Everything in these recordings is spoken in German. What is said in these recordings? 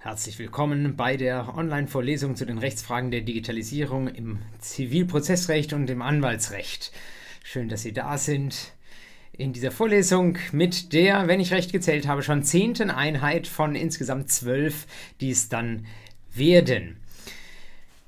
Herzlich willkommen bei der Online-Vorlesung zu den Rechtsfragen der Digitalisierung im Zivilprozessrecht und im Anwaltsrecht. Schön, dass Sie da sind. In dieser Vorlesung mit der, wenn ich recht gezählt habe, schon zehnten Einheit von insgesamt zwölf, die es dann werden.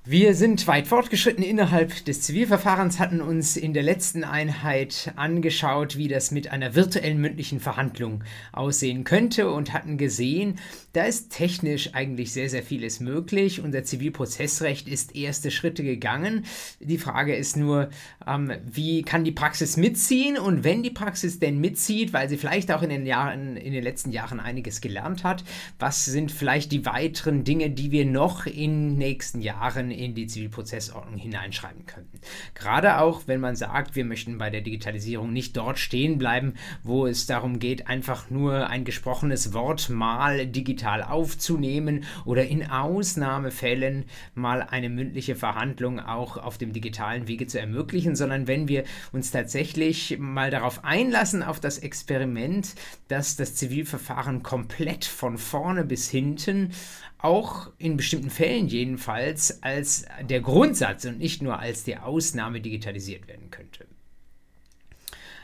Wir sind weit fortgeschritten innerhalb des Zivilverfahrens, hatten uns in der letzten Einheit angeschaut, wie das mit einer virtuellen mündlichen Verhandlung aussehen könnte und hatten gesehen, da ist technisch eigentlich sehr, sehr vieles möglich. Unser Zivilprozessrecht ist erste Schritte gegangen. Die Frage ist nur, ähm, wie kann die Praxis mitziehen und wenn die Praxis denn mitzieht, weil sie vielleicht auch in den Jahren, in den letzten Jahren einiges gelernt hat, was sind vielleicht die weiteren Dinge, die wir noch in nächsten Jahren in die Zivilprozessordnung hineinschreiben könnten. Gerade auch, wenn man sagt, wir möchten bei der Digitalisierung nicht dort stehen bleiben, wo es darum geht, einfach nur ein gesprochenes Wort mal digital aufzunehmen oder in Ausnahmefällen mal eine mündliche Verhandlung auch auf dem digitalen Wege zu ermöglichen, sondern wenn wir uns tatsächlich mal darauf einlassen, auf das Experiment, dass das Zivilverfahren komplett von vorne bis hinten auch in bestimmten Fällen jedenfalls als der Grundsatz und nicht nur als die Ausnahme digitalisiert werden könnte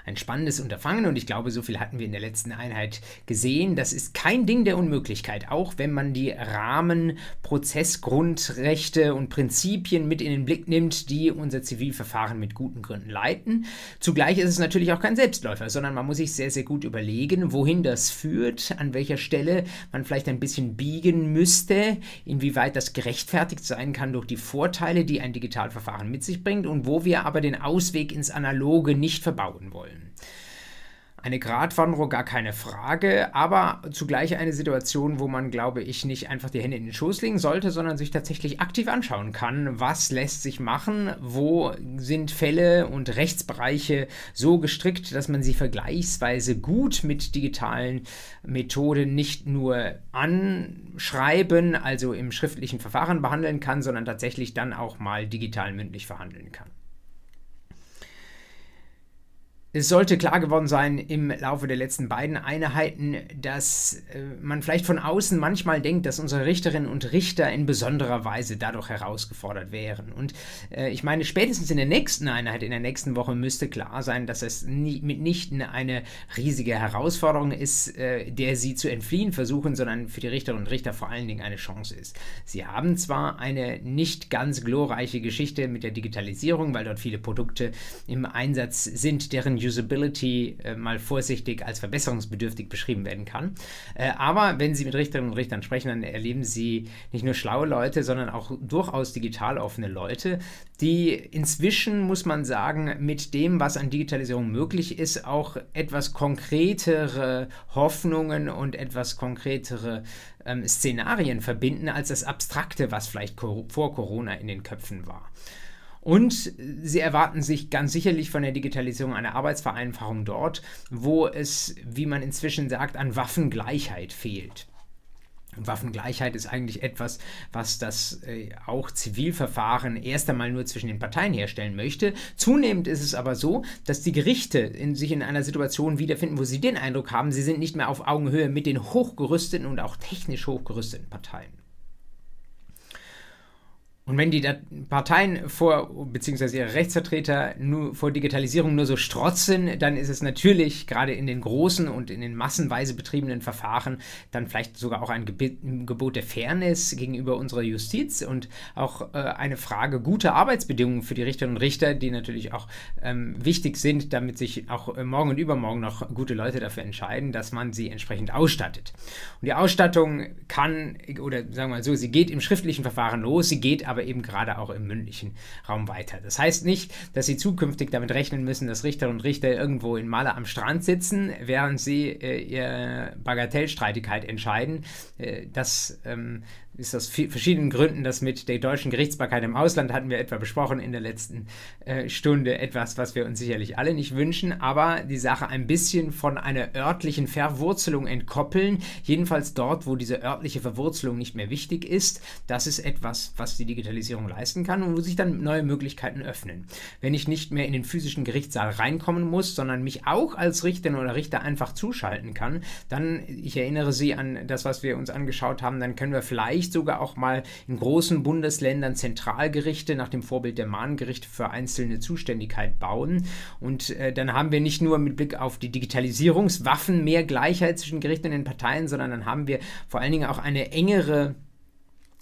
ein spannendes Unterfangen und ich glaube, so viel hatten wir in der letzten Einheit gesehen. Das ist kein Ding der Unmöglichkeit, auch wenn man die Rahmenprozessgrundrechte und Prinzipien mit in den Blick nimmt, die unser Zivilverfahren mit guten Gründen leiten. Zugleich ist es natürlich auch kein Selbstläufer, sondern man muss sich sehr, sehr gut überlegen, wohin das führt, an welcher Stelle man vielleicht ein bisschen biegen müsste, inwieweit das gerechtfertigt sein kann durch die Vorteile, die ein Digitalverfahren mit sich bringt und wo wir aber den Ausweg ins Analoge nicht verbauen wollen. Eine Gratwanderung, gar keine Frage, aber zugleich eine Situation, wo man, glaube ich, nicht einfach die Hände in den Schoß legen sollte, sondern sich tatsächlich aktiv anschauen kann, was lässt sich machen, wo sind Fälle und Rechtsbereiche so gestrickt, dass man sie vergleichsweise gut mit digitalen Methoden nicht nur anschreiben, also im schriftlichen Verfahren behandeln kann, sondern tatsächlich dann auch mal digital mündlich verhandeln kann. Es sollte klar geworden sein im Laufe der letzten beiden Einheiten, dass äh, man vielleicht von außen manchmal denkt, dass unsere Richterinnen und Richter in besonderer Weise dadurch herausgefordert wären. Und äh, ich meine, spätestens in der nächsten Einheit, in der nächsten Woche müsste klar sein, dass es mitnichten eine riesige Herausforderung ist, äh, der sie zu entfliehen versuchen, sondern für die Richterinnen und Richter vor allen Dingen eine Chance ist. Sie haben zwar eine nicht ganz glorreiche Geschichte mit der Digitalisierung, weil dort viele Produkte im Einsatz sind, deren Usability äh, mal vorsichtig als verbesserungsbedürftig beschrieben werden kann. Äh, aber wenn Sie mit Richterinnen und Richtern sprechen, dann erleben Sie nicht nur schlaue Leute, sondern auch durchaus digital offene Leute, die inzwischen, muss man sagen, mit dem, was an Digitalisierung möglich ist, auch etwas konkretere Hoffnungen und etwas konkretere ähm, Szenarien verbinden als das Abstrakte, was vielleicht vor Corona in den Köpfen war. Und sie erwarten sich ganz sicherlich von der Digitalisierung eine Arbeitsvereinfachung dort, wo es, wie man inzwischen sagt, an Waffengleichheit fehlt. Waffengleichheit ist eigentlich etwas, was das äh, auch Zivilverfahren erst einmal nur zwischen den Parteien herstellen möchte. Zunehmend ist es aber so, dass die Gerichte in, sich in einer Situation wiederfinden, wo sie den Eindruck haben, sie sind nicht mehr auf Augenhöhe mit den hochgerüsteten und auch technisch hochgerüsteten Parteien. Und wenn die Parteien vor, beziehungsweise ihre Rechtsvertreter nur vor Digitalisierung nur so strotzen, dann ist es natürlich gerade in den großen und in den massenweise betriebenen Verfahren dann vielleicht sogar auch ein Gebot der Fairness gegenüber unserer Justiz und auch äh, eine Frage guter Arbeitsbedingungen für die Richterinnen und Richter, die natürlich auch ähm, wichtig sind, damit sich auch äh, morgen und übermorgen noch gute Leute dafür entscheiden, dass man sie entsprechend ausstattet. Und die Ausstattung kann, oder sagen wir mal so, sie geht im schriftlichen Verfahren los, sie geht aber aber eben gerade auch im mündlichen Raum weiter. Das heißt nicht, dass Sie zukünftig damit rechnen müssen, dass Richterinnen und Richter irgendwo in Maler am Strand sitzen, während sie äh, ihre Bagatellstreitigkeit entscheiden. Äh, das ähm, ist aus verschiedenen Gründen das mit der deutschen Gerichtsbarkeit im Ausland, hatten wir etwa besprochen in der letzten äh, Stunde, etwas, was wir uns sicherlich alle nicht wünschen, aber die Sache ein bisschen von einer örtlichen Verwurzelung entkoppeln, jedenfalls dort, wo diese örtliche Verwurzelung nicht mehr wichtig ist, das ist etwas, was die Digitalisierung leisten kann und wo sich dann neue Möglichkeiten öffnen. Wenn ich nicht mehr in den physischen Gerichtssaal reinkommen muss, sondern mich auch als Richterin oder Richter einfach zuschalten kann, dann, ich erinnere Sie an das, was wir uns angeschaut haben, dann können wir vielleicht vielleicht sogar auch mal in großen Bundesländern Zentralgerichte nach dem Vorbild der Mahngerichte für einzelne Zuständigkeit bauen. Und äh, dann haben wir nicht nur mit Blick auf die Digitalisierungswaffen mehr Gleichheit zwischen Gerichten und den Parteien, sondern dann haben wir vor allen Dingen auch eine engere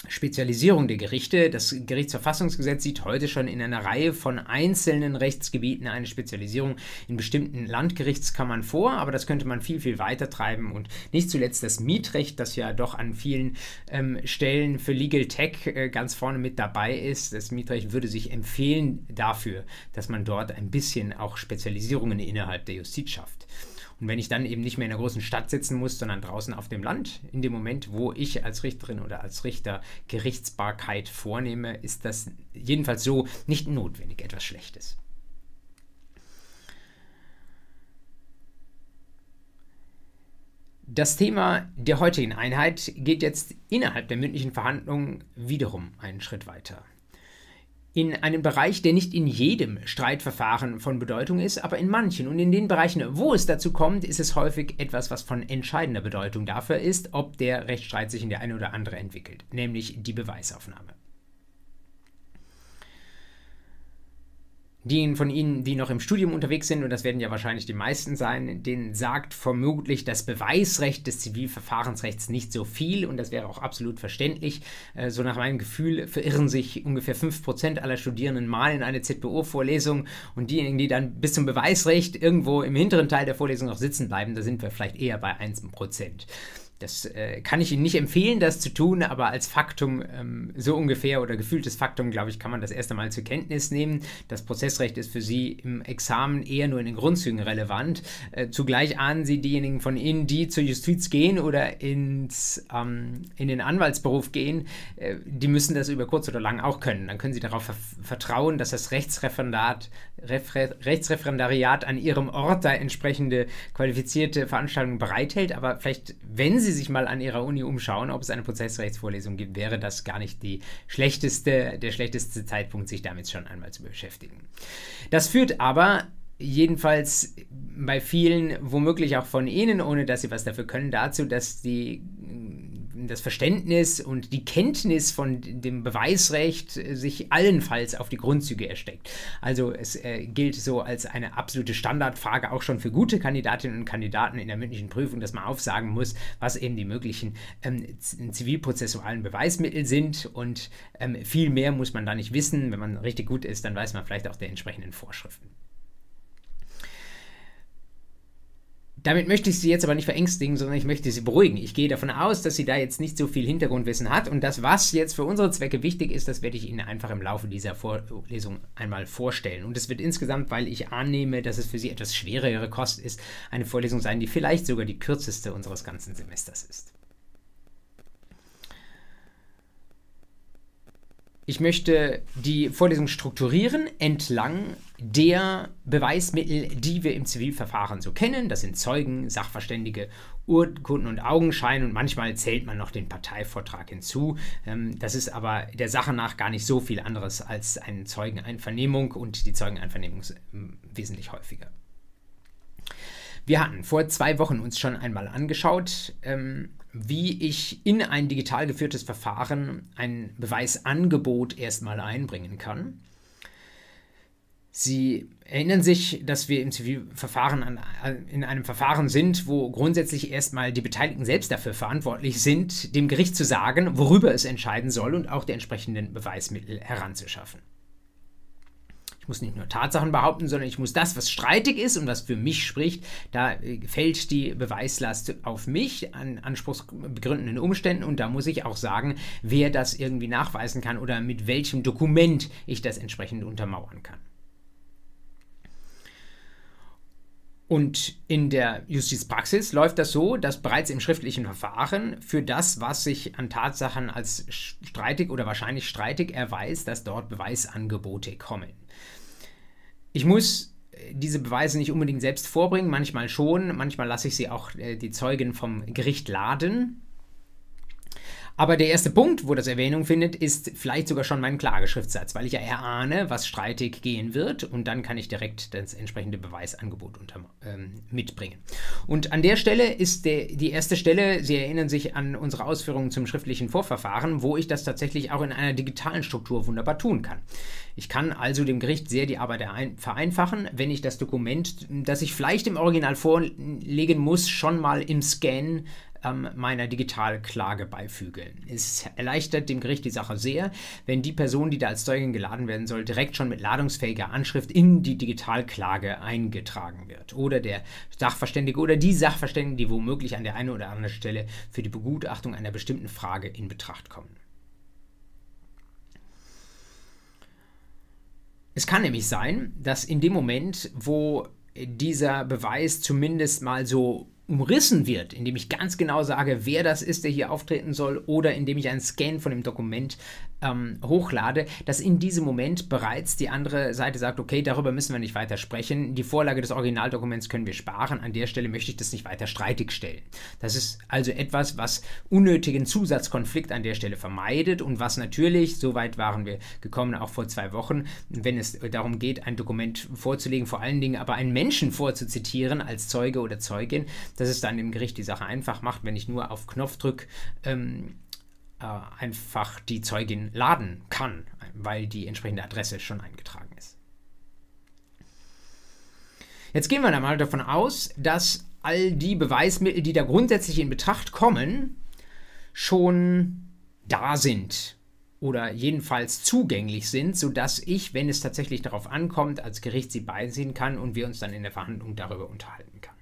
Spezialisierung der Gerichte. Das Gerichtsverfassungsgesetz sieht heute schon in einer Reihe von einzelnen Rechtsgebieten eine Spezialisierung in bestimmten Landgerichtskammern vor, aber das könnte man viel, viel weiter treiben und nicht zuletzt das Mietrecht, das ja doch an vielen ähm, Stellen für Legal Tech äh, ganz vorne mit dabei ist. Das Mietrecht würde sich empfehlen dafür, dass man dort ein bisschen auch Spezialisierungen innerhalb der Justiz schafft. Und wenn ich dann eben nicht mehr in einer großen Stadt sitzen muss, sondern draußen auf dem Land, in dem Moment, wo ich als Richterin oder als Richter Gerichtsbarkeit vornehme, ist das jedenfalls so nicht notwendig etwas Schlechtes. Das Thema der heutigen Einheit geht jetzt innerhalb der mündlichen Verhandlungen wiederum einen Schritt weiter in einem Bereich, der nicht in jedem Streitverfahren von Bedeutung ist, aber in manchen. Und in den Bereichen, wo es dazu kommt, ist es häufig etwas, was von entscheidender Bedeutung dafür ist, ob der Rechtsstreit sich in die eine oder andere entwickelt, nämlich die Beweisaufnahme. Diejenigen von Ihnen, die noch im Studium unterwegs sind, und das werden ja wahrscheinlich die meisten sein, denen sagt vermutlich das Beweisrecht des Zivilverfahrensrechts nicht so viel und das wäre auch absolut verständlich. Äh, so nach meinem Gefühl verirren sich ungefähr 5% aller Studierenden mal in eine ZBO-Vorlesung und diejenigen, die dann bis zum Beweisrecht irgendwo im hinteren Teil der Vorlesung noch sitzen bleiben, da sind wir vielleicht eher bei 1%. Das äh, kann ich Ihnen nicht empfehlen, das zu tun, aber als Faktum, ähm, so ungefähr oder gefühltes Faktum, glaube ich, kann man das erst einmal zur Kenntnis nehmen. Das Prozessrecht ist für Sie im Examen eher nur in den Grundzügen relevant. Äh, zugleich ahnen Sie diejenigen von Ihnen, die zur Justiz gehen oder ins, ähm, in den Anwaltsberuf gehen, äh, die müssen das über kurz oder lang auch können. Dann können Sie darauf ver vertrauen, dass das Rechtsreferendat, Refre Rechtsreferendariat an Ihrem Ort da entsprechende qualifizierte Veranstaltungen bereithält. Aber vielleicht, wenn Sie sich mal an Ihrer Uni umschauen, ob es eine Prozessrechtsvorlesung gibt, wäre das gar nicht die schlechteste, der schlechteste Zeitpunkt, sich damit schon einmal zu beschäftigen. Das führt aber jedenfalls bei vielen, womöglich auch von Ihnen, ohne dass Sie was dafür können, dazu, dass die das Verständnis und die Kenntnis von dem Beweisrecht sich allenfalls auf die Grundzüge ersteckt. Also es äh, gilt so als eine absolute Standardfrage auch schon für gute Kandidatinnen und Kandidaten in der mündlichen Prüfung, dass man aufsagen muss, was eben die möglichen ähm, zivilprozessualen Beweismittel sind und ähm, viel mehr muss man da nicht wissen. Wenn man richtig gut ist, dann weiß man vielleicht auch der entsprechenden Vorschriften. Damit möchte ich Sie jetzt aber nicht verängstigen, sondern ich möchte Sie beruhigen. Ich gehe davon aus, dass sie da jetzt nicht so viel Hintergrundwissen hat und das, was jetzt für unsere Zwecke wichtig ist, das werde ich Ihnen einfach im Laufe dieser Vorlesung einmal vorstellen. Und es wird insgesamt, weil ich annehme, dass es für Sie etwas schwerere Kost ist, eine Vorlesung sein, die vielleicht sogar die kürzeste unseres ganzen Semesters ist. Ich möchte die Vorlesung strukturieren entlang der Beweismittel, die wir im Zivilverfahren so kennen. Das sind Zeugen, Sachverständige, Urkunden und Augenschein und manchmal zählt man noch den Parteivortrag hinzu. Ähm, das ist aber der Sache nach gar nicht so viel anderes als eine Zeugeneinvernehmung und die Zeugeneinvernehmung ist ähm, wesentlich häufiger. Wir hatten vor zwei Wochen uns schon einmal angeschaut, ähm, wie ich in ein digital geführtes Verfahren ein Beweisangebot erstmal einbringen kann. Sie erinnern sich, dass wir im Zivilverfahren an, in einem Verfahren sind, wo grundsätzlich erstmal die Beteiligten selbst dafür verantwortlich sind, dem Gericht zu sagen, worüber es entscheiden soll und auch die entsprechenden Beweismittel heranzuschaffen. Ich muss nicht nur Tatsachen behaupten, sondern ich muss das, was streitig ist und was für mich spricht, da äh, fällt die Beweislast auf mich an anspruchsbegründenden Umständen und da muss ich auch sagen, wer das irgendwie nachweisen kann oder mit welchem Dokument ich das entsprechend untermauern kann. Und in der Justizpraxis läuft das so, dass bereits im schriftlichen Verfahren für das, was sich an Tatsachen als streitig oder wahrscheinlich streitig erweist, dass dort Beweisangebote kommen. Ich muss äh, diese Beweise nicht unbedingt selbst vorbringen, manchmal schon, manchmal lasse ich sie auch äh, die Zeugen vom Gericht laden. Aber der erste Punkt, wo das Erwähnung findet, ist vielleicht sogar schon mein Klageschriftsatz, weil ich ja erahne, was streitig gehen wird und dann kann ich direkt das entsprechende Beweisangebot unter, ähm, mitbringen. Und an der Stelle ist der, die erste Stelle, Sie erinnern sich an unsere Ausführungen zum schriftlichen Vorverfahren, wo ich das tatsächlich auch in einer digitalen Struktur wunderbar tun kann. Ich kann also dem Gericht sehr die Arbeit vereinfachen, wenn ich das Dokument, das ich vielleicht im Original vorlegen muss, schon mal im Scan ähm, meiner Digitalklage beifüge. Es erleichtert dem Gericht die Sache sehr, wenn die Person, die da als Zeugin geladen werden soll, direkt schon mit ladungsfähiger Anschrift in die Digitalklage eingetragen wird. Oder der Sachverständige oder die Sachverständigen, die womöglich an der einen oder anderen Stelle für die Begutachtung einer bestimmten Frage in Betracht kommen. Es kann nämlich sein, dass in dem Moment, wo dieser Beweis zumindest mal so umrissen wird, indem ich ganz genau sage, wer das ist, der hier auftreten soll, oder indem ich einen Scan von dem Dokument ähm, hochlade, dass in diesem Moment bereits die andere Seite sagt, okay, darüber müssen wir nicht weiter sprechen, die Vorlage des Originaldokuments können wir sparen, an der Stelle möchte ich das nicht weiter streitig stellen. Das ist also etwas, was unnötigen Zusatzkonflikt an der Stelle vermeidet und was natürlich, so weit waren wir gekommen, auch vor zwei Wochen, wenn es darum geht, ein Dokument vorzulegen, vor allen Dingen aber einen Menschen vorzuzitieren als Zeuge oder Zeugin, dass es dann im Gericht die Sache einfach macht, wenn ich nur auf Knopfdruck ähm, äh, einfach die Zeugin laden kann, weil die entsprechende Adresse schon eingetragen ist. Jetzt gehen wir dann mal davon aus, dass all die Beweismittel, die da grundsätzlich in Betracht kommen, schon da sind oder jedenfalls zugänglich sind, sodass ich, wenn es tatsächlich darauf ankommt, als Gericht sie beisehen kann und wir uns dann in der Verhandlung darüber unterhalten kann.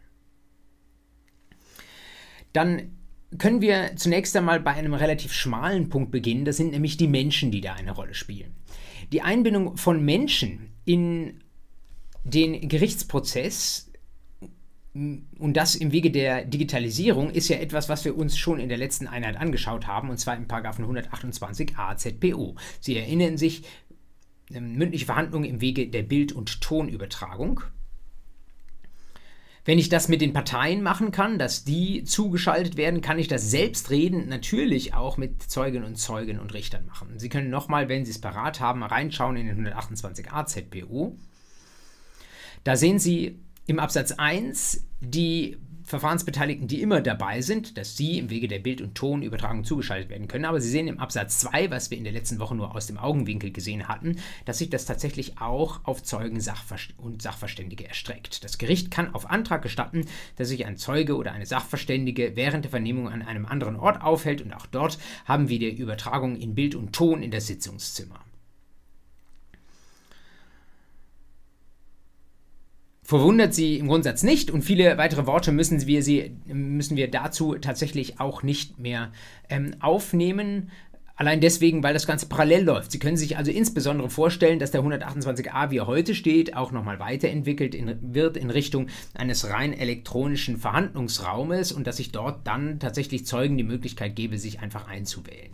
Dann können wir zunächst einmal bei einem relativ schmalen Punkt beginnen. Das sind nämlich die Menschen, die da eine Rolle spielen. Die Einbindung von Menschen in den Gerichtsprozess und das im Wege der Digitalisierung ist ja etwas, was wir uns schon in der letzten Einheit angeschaut haben, und zwar im 128 AZPO. Sie erinnern sich, ähm, mündliche Verhandlungen im Wege der Bild- und Tonübertragung. Wenn ich das mit den Parteien machen kann, dass die zugeschaltet werden, kann ich das selbstredend natürlich auch mit Zeugen und Zeugen und Richtern machen. Sie können nochmal, wenn Sie es parat haben, reinschauen in den 128a ZPO. Da sehen Sie im Absatz 1 die Verfahrensbeteiligten, die immer dabei sind, dass sie im Wege der Bild- und Tonübertragung zugeschaltet werden können. Aber Sie sehen im Absatz 2, was wir in der letzten Woche nur aus dem Augenwinkel gesehen hatten, dass sich das tatsächlich auch auf Zeugen und Sachverständige erstreckt. Das Gericht kann auf Antrag gestatten, dass sich ein Zeuge oder eine Sachverständige während der Vernehmung an einem anderen Ort aufhält und auch dort haben wir die Übertragung in Bild und Ton in das Sitzungszimmer. Verwundert sie im Grundsatz nicht und viele weitere Worte müssen wir, sie, müssen wir dazu tatsächlich auch nicht mehr ähm, aufnehmen. Allein deswegen, weil das Ganze parallel läuft. Sie können sich also insbesondere vorstellen, dass der 128a, wie er heute steht, auch nochmal weiterentwickelt in, wird in Richtung eines rein elektronischen Verhandlungsraumes und dass ich dort dann tatsächlich Zeugen die Möglichkeit gebe, sich einfach einzuwählen.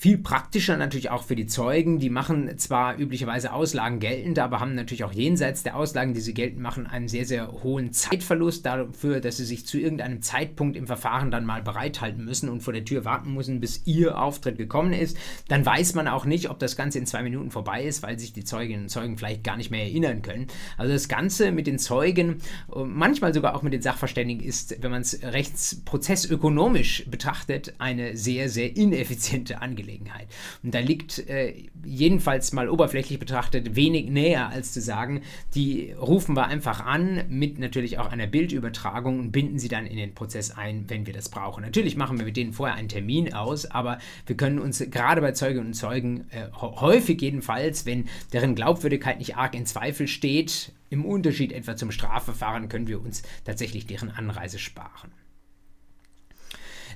Viel praktischer natürlich auch für die Zeugen. Die machen zwar üblicherweise Auslagen geltend, aber haben natürlich auch jenseits der Auslagen, die sie geltend machen, einen sehr, sehr hohen Zeitverlust dafür, dass sie sich zu irgendeinem Zeitpunkt im Verfahren dann mal bereithalten müssen und vor der Tür warten müssen, bis ihr Auftritt gekommen ist. Dann weiß man auch nicht, ob das Ganze in zwei Minuten vorbei ist, weil sich die Zeuginnen und Zeugen vielleicht gar nicht mehr erinnern können. Also das Ganze mit den Zeugen, manchmal sogar auch mit den Sachverständigen, ist, wenn man es rechtsprozessökonomisch betrachtet, eine sehr, sehr ineffiziente Angelegenheit. Angelegenheit. Und da liegt äh, jedenfalls mal oberflächlich betrachtet wenig näher, als zu sagen, die rufen wir einfach an mit natürlich auch einer Bildübertragung und binden sie dann in den Prozess ein, wenn wir das brauchen. Natürlich machen wir mit denen vorher einen Termin aus, aber wir können uns gerade bei Zeuginnen und Zeugen äh, häufig jedenfalls, wenn deren Glaubwürdigkeit nicht arg in Zweifel steht, im Unterschied etwa zum Strafverfahren können wir uns tatsächlich deren Anreise sparen.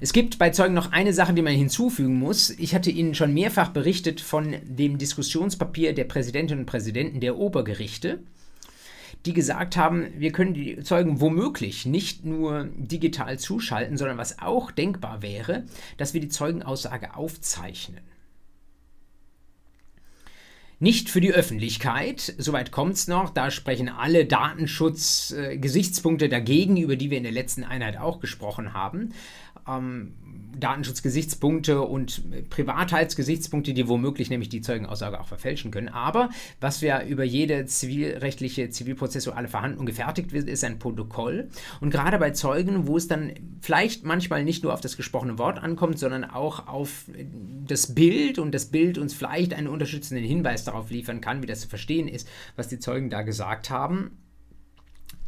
Es gibt bei Zeugen noch eine Sache, die man hinzufügen muss. Ich hatte Ihnen schon mehrfach berichtet von dem Diskussionspapier der Präsidentinnen und Präsidenten der Obergerichte. die gesagt haben, wir können die Zeugen womöglich nicht nur digital zuschalten, sondern was auch denkbar wäre, dass wir die Zeugenaussage aufzeichnen. Nicht für die Öffentlichkeit, soweit kommt es noch, da sprechen alle Datenschutz-Gesichtspunkte dagegen, über die wir in der letzten Einheit auch gesprochen haben ähm, Datenschutzgesichtspunkte und Privatheitsgesichtspunkte, die womöglich nämlich die Zeugenaussage auch verfälschen können. Aber was wir über jede zivilrechtliche, zivilprozessuale Verhandlung gefertigt wird, ist ein Protokoll. Und gerade bei Zeugen, wo es dann vielleicht manchmal nicht nur auf das gesprochene Wort ankommt, sondern auch auf das Bild und das Bild uns vielleicht einen unterstützenden Hinweis darauf liefern kann, wie das zu verstehen ist, was die Zeugen da gesagt haben,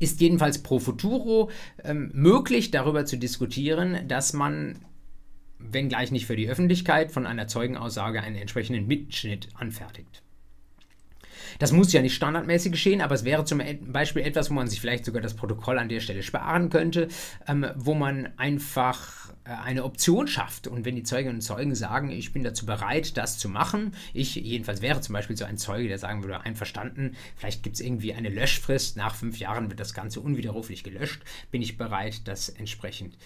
ist jedenfalls pro futuro ähm, möglich, darüber zu diskutieren, dass man, wenngleich nicht für die Öffentlichkeit, von einer Zeugenaussage einen entsprechenden Mitschnitt anfertigt. Das muss ja nicht standardmäßig geschehen, aber es wäre zum Beispiel etwas, wo man sich vielleicht sogar das Protokoll an der Stelle sparen könnte, ähm, wo man einfach eine Option schafft. Und wenn die Zeuginnen und Zeugen sagen, ich bin dazu bereit, das zu machen, ich jedenfalls wäre zum Beispiel so ein Zeuge, der sagen würde, einverstanden, vielleicht gibt es irgendwie eine Löschfrist, nach fünf Jahren wird das Ganze unwiderruflich gelöscht, bin ich bereit, das entsprechend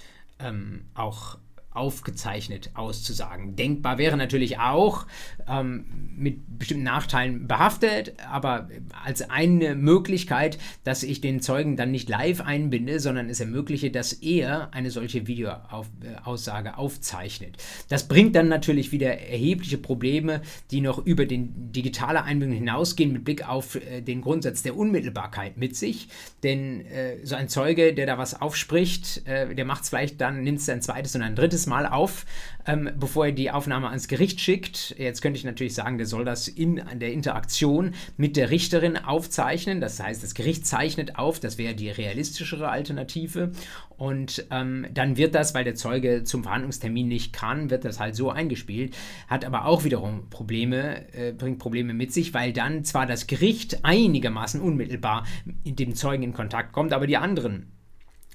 ähm, auch aufgezeichnet auszusagen. Denkbar wäre natürlich auch ähm, mit bestimmten Nachteilen behaftet, aber als eine Möglichkeit, dass ich den Zeugen dann nicht live einbinde, sondern es ermögliche, dass er eine solche Videoaussage aufzeichnet. Das bringt dann natürlich wieder erhebliche Probleme, die noch über den digitale Einbindung hinausgehen mit Blick auf äh, den Grundsatz der Unmittelbarkeit mit sich. Denn äh, so ein Zeuge, der da was aufspricht, äh, der macht es vielleicht dann, nimmt es ein zweites und ein drittes Mal auf, ähm, bevor er die Aufnahme ans Gericht schickt. Jetzt könnte ich natürlich sagen, der soll das in der Interaktion mit der Richterin aufzeichnen. Das heißt, das Gericht zeichnet auf, das wäre die realistischere Alternative. Und ähm, dann wird das, weil der Zeuge zum Verhandlungstermin nicht kann, wird das halt so eingespielt, hat aber auch wiederum Probleme, äh, bringt Probleme mit sich, weil dann zwar das Gericht einigermaßen unmittelbar mit dem Zeugen in Kontakt kommt, aber die anderen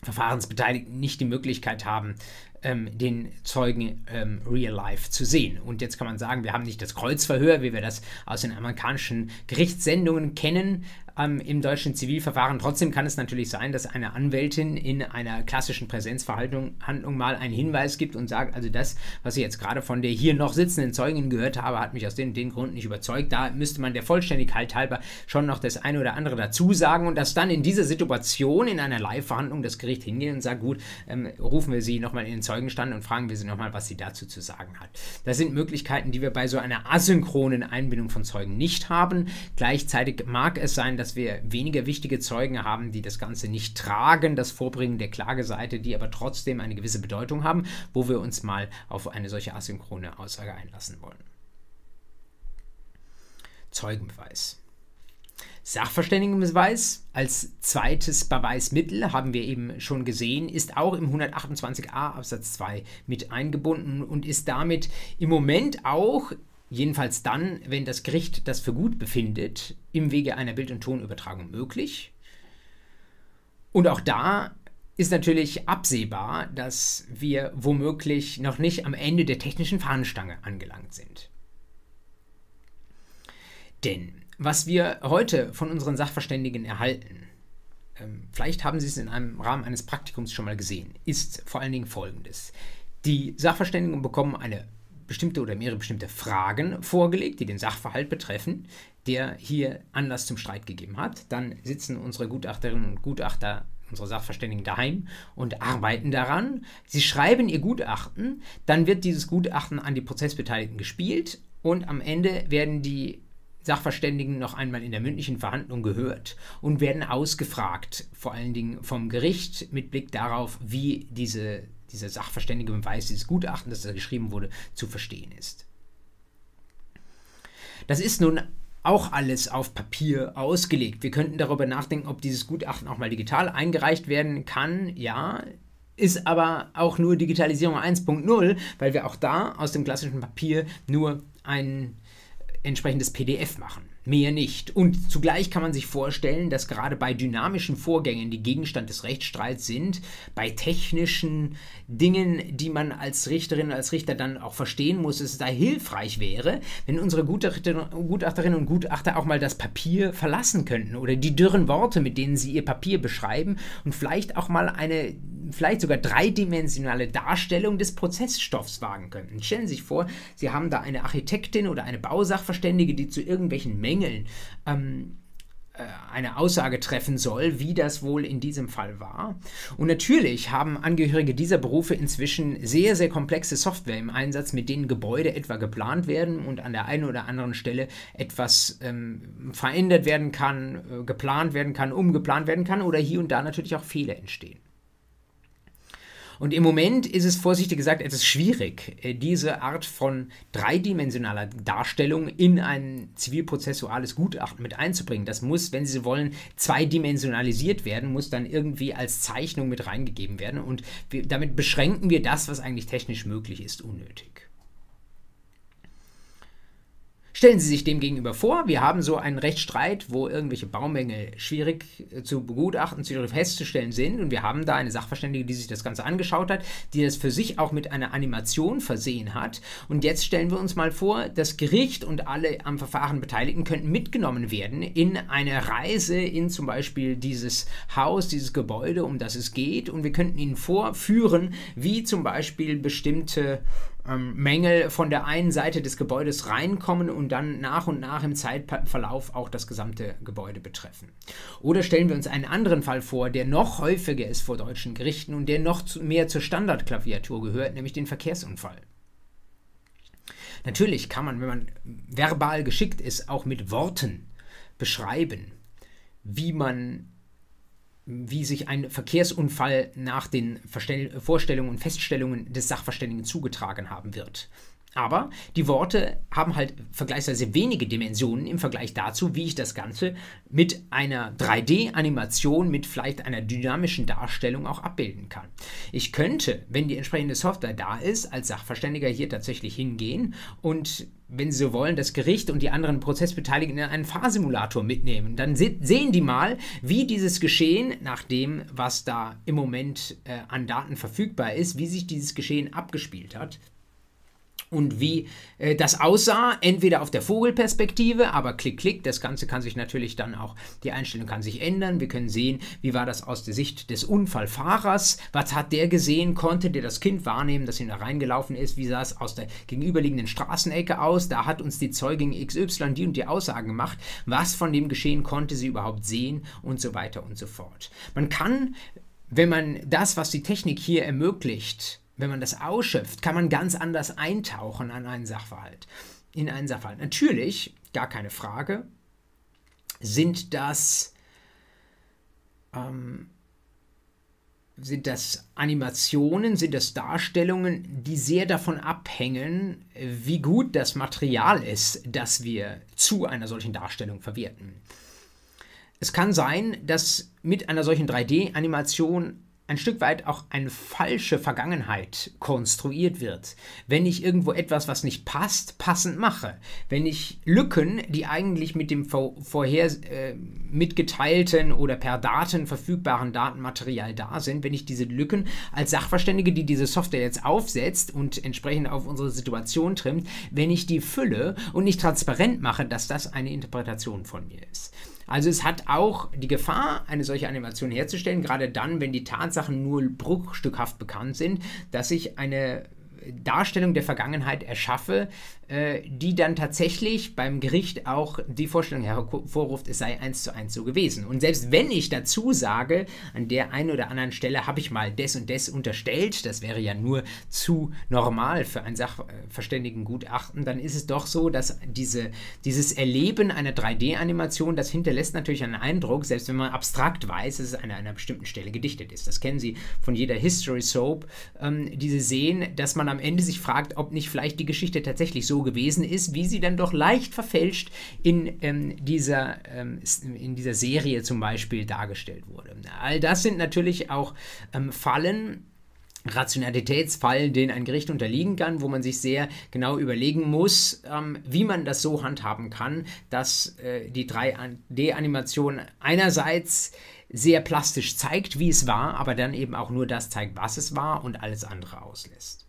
Verfahrensbeteiligten nicht die Möglichkeit haben, ähm, den Zeugen ähm, real life zu sehen. Und jetzt kann man sagen, wir haben nicht das Kreuzverhör, wie wir das aus den amerikanischen Gerichtssendungen kennen, ähm, im deutschen Zivilverfahren. Trotzdem kann es natürlich sein, dass eine Anwältin in einer klassischen Präsenzverhandlung Handlung mal einen Hinweis gibt und sagt, also das, was ich jetzt gerade von der hier noch sitzenden Zeugin gehört habe, hat mich aus den, den Gründen nicht überzeugt. Da müsste man der Vollständigkeit halber schon noch das eine oder andere dazu sagen und dass dann in dieser Situation in einer Live-Verhandlung das Gericht hingeht und sagt, gut, ähm, rufen wir sie nochmal in den Zeugenstand und fragen wir sie nochmal, was sie dazu zu sagen hat. Das sind Möglichkeiten, die wir bei so einer asynchronen Einbindung von Zeugen nicht haben. Gleichzeitig mag es sein, dass dass wir weniger wichtige Zeugen haben, die das Ganze nicht tragen, das Vorbringen der Klageseite, die aber trotzdem eine gewisse Bedeutung haben, wo wir uns mal auf eine solche asynchrone Aussage einlassen wollen. Zeugenbeweis. Sachverständigenbeweis als zweites Beweismittel, haben wir eben schon gesehen, ist auch im 128a Absatz 2 mit eingebunden und ist damit im Moment auch jedenfalls dann, wenn das Gericht das für gut befindet, im Wege einer Bild- und Tonübertragung möglich. Und auch da ist natürlich absehbar, dass wir womöglich noch nicht am Ende der technischen Fahnenstange angelangt sind. Denn was wir heute von unseren Sachverständigen erhalten, ähm, vielleicht haben Sie es in einem Rahmen eines Praktikums schon mal gesehen, ist vor allen Dingen Folgendes. Die Sachverständigen bekommen eine bestimmte oder mehrere bestimmte Fragen vorgelegt, die den Sachverhalt betreffen, der hier Anlass zum Streit gegeben hat. Dann sitzen unsere Gutachterinnen und Gutachter, unsere Sachverständigen daheim und arbeiten daran. Sie schreiben ihr Gutachten, dann wird dieses Gutachten an die Prozessbeteiligten gespielt und am Ende werden die Sachverständigen noch einmal in der mündlichen Verhandlung gehört und werden ausgefragt, vor allen Dingen vom Gericht mit Blick darauf, wie diese dieser sachverständige Beweis, dieses Gutachten, das da geschrieben wurde, zu verstehen ist. Das ist nun auch alles auf Papier ausgelegt. Wir könnten darüber nachdenken, ob dieses Gutachten auch mal digital eingereicht werden kann. Ja, ist aber auch nur Digitalisierung 1.0, weil wir auch da aus dem klassischen Papier nur einen entsprechendes PDF machen. Mehr nicht. Und zugleich kann man sich vorstellen, dass gerade bei dynamischen Vorgängen, die Gegenstand des Rechtsstreits sind, bei technischen Dingen, die man als Richterin oder als Richter dann auch verstehen muss, es da hilfreich wäre, wenn unsere Gutachterinnen und Gutachter auch mal das Papier verlassen könnten oder die dürren Worte, mit denen sie ihr Papier beschreiben und vielleicht auch mal eine vielleicht sogar dreidimensionale Darstellung des Prozessstoffs wagen könnten. Stellen Sie sich vor, Sie haben da eine Architektin oder eine Bausachverständige, die zu irgendwelchen Mängeln ähm, äh, eine Aussage treffen soll, wie das wohl in diesem Fall war. Und natürlich haben Angehörige dieser Berufe inzwischen sehr, sehr komplexe Software im Einsatz, mit denen Gebäude etwa geplant werden und an der einen oder anderen Stelle etwas ähm, verändert werden kann, äh, geplant werden kann, umgeplant werden kann oder hier und da natürlich auch Fehler entstehen. Und im Moment ist es vorsichtig gesagt etwas schwierig, äh, diese Art von dreidimensionaler Darstellung in ein zivilprozessuales Gutachten mit einzubringen. Das muss, wenn Sie wollen, zweidimensionalisiert werden, muss dann irgendwie als Zeichnung mit reingegeben werden. Und wir, damit beschränken wir das, was eigentlich technisch möglich ist, unnötig. Stellen Sie sich dem gegenüber vor, wir haben so einen Rechtsstreit, wo irgendwelche Baumängel schwierig äh, zu begutachten, zu festzustellen sind. Und wir haben da eine Sachverständige, die sich das Ganze angeschaut hat, die das für sich auch mit einer Animation versehen hat. Und jetzt stellen wir uns mal vor, das Gericht und alle am Verfahren Beteiligten könnten mitgenommen werden in eine Reise in zum Beispiel dieses Haus, dieses Gebäude, um das es geht. Und wir könnten ihnen vorführen, wie zum Beispiel bestimmte ähm, Mängel von der einen Seite des Gebäudes reinkommen und dann nach und nach im Zeitverlauf auch das gesamte Gebäude betreffen. Oder stellen wir uns einen anderen Fall vor, der noch häufiger ist vor deutschen Gerichten und der noch zu, mehr zur Standardklaviatur gehört, nämlich den Verkehrsunfall. Natürlich kann man, wenn man verbal geschickt ist, auch mit Worten beschreiben, wie man wie sich ein Verkehrsunfall nach den Vorstellungen und Feststellungen des Sachverständigen zugetragen haben wird. Aber die Worte haben halt vergleichsweise wenige Dimensionen im Vergleich dazu, wie ich das Ganze mit einer 3D-Animation, mit vielleicht einer dynamischen Darstellung auch abbilden kann. Ich könnte, wenn die entsprechende Software da ist, als Sachverständiger hier tatsächlich hingehen und wenn Sie so wollen, das Gericht und die anderen Prozessbeteiligten in einen Fahrsimulator mitnehmen. Dann se sehen die mal, wie dieses Geschehen, nach dem, was da im Moment äh, an Daten verfügbar ist, wie sich dieses Geschehen abgespielt hat und wie äh, das aussah, entweder auf der Vogelperspektive, aber klick, klick, das Ganze kann sich natürlich dann auch, die Einstellung kann sich ändern. Wir können sehen, wie war das aus der Sicht des Unfallfahrers, was hat der gesehen, konnte der das Kind wahrnehmen, das ihn da reingelaufen ist, wie sah es aus der gegenüberliegenden Straßenecke aus, da hat uns die Zeugin XY die und die Aussagen gemacht, was von dem Geschehen konnte sie überhaupt sehen? Und so weiter und so fort. Man kann, wenn man das, was die Technik hier ermöglicht, wenn man das ausschöpft, kann man ganz anders eintauchen an einen Sachverhalt. In einen Sachverhalt. Natürlich, gar keine Frage, sind das, ähm, sind das Animationen, sind das Darstellungen, die sehr davon abhängen, wie gut das Material ist, das wir zu einer solchen Darstellung verwerten. Es kann sein, dass mit einer solchen 3D-Animation ein Stück weit auch eine falsche Vergangenheit konstruiert wird. Wenn ich irgendwo etwas, was nicht passt, passend mache. Wenn ich Lücken, die eigentlich mit dem vorher äh, mitgeteilten oder per Daten verfügbaren Datenmaterial da sind, wenn ich diese Lücken als Sachverständige, die diese Software jetzt aufsetzt und entsprechend auf unsere Situation trimmt, wenn ich die fülle und nicht transparent mache, dass das eine Interpretation von mir ist. Also es hat auch die Gefahr, eine solche Animation herzustellen, gerade dann, wenn die Tatsachen nur bruchstückhaft bekannt sind, dass ich eine Darstellung der Vergangenheit erschaffe, die dann tatsächlich beim Gericht auch die Vorstellung hervorruft, es sei eins zu eins so gewesen. Und selbst wenn ich dazu sage, an der einen oder anderen Stelle habe ich mal des und des unterstellt, das wäre ja nur zu normal für ein Sachverständigengutachten, dann ist es doch so, dass diese, dieses Erleben einer 3D-Animation, das hinterlässt natürlich einen Eindruck, selbst wenn man abstrakt weiß, dass es an einer bestimmten Stelle gedichtet ist. Das kennen Sie von jeder History Soap, ähm, diese sehen, dass man am Ende sich fragt, ob nicht vielleicht die Geschichte tatsächlich so gewesen ist, wie sie dann doch leicht verfälscht in, ähm, dieser, ähm, in dieser Serie zum Beispiel dargestellt wurde. All das sind natürlich auch ähm, Fallen, Rationalitätsfall, den ein Gericht unterliegen kann, wo man sich sehr genau überlegen muss, ähm, wie man das so handhaben kann, dass äh, die 3D-Animation einerseits sehr plastisch zeigt, wie es war, aber dann eben auch nur das zeigt, was es war und alles andere auslässt.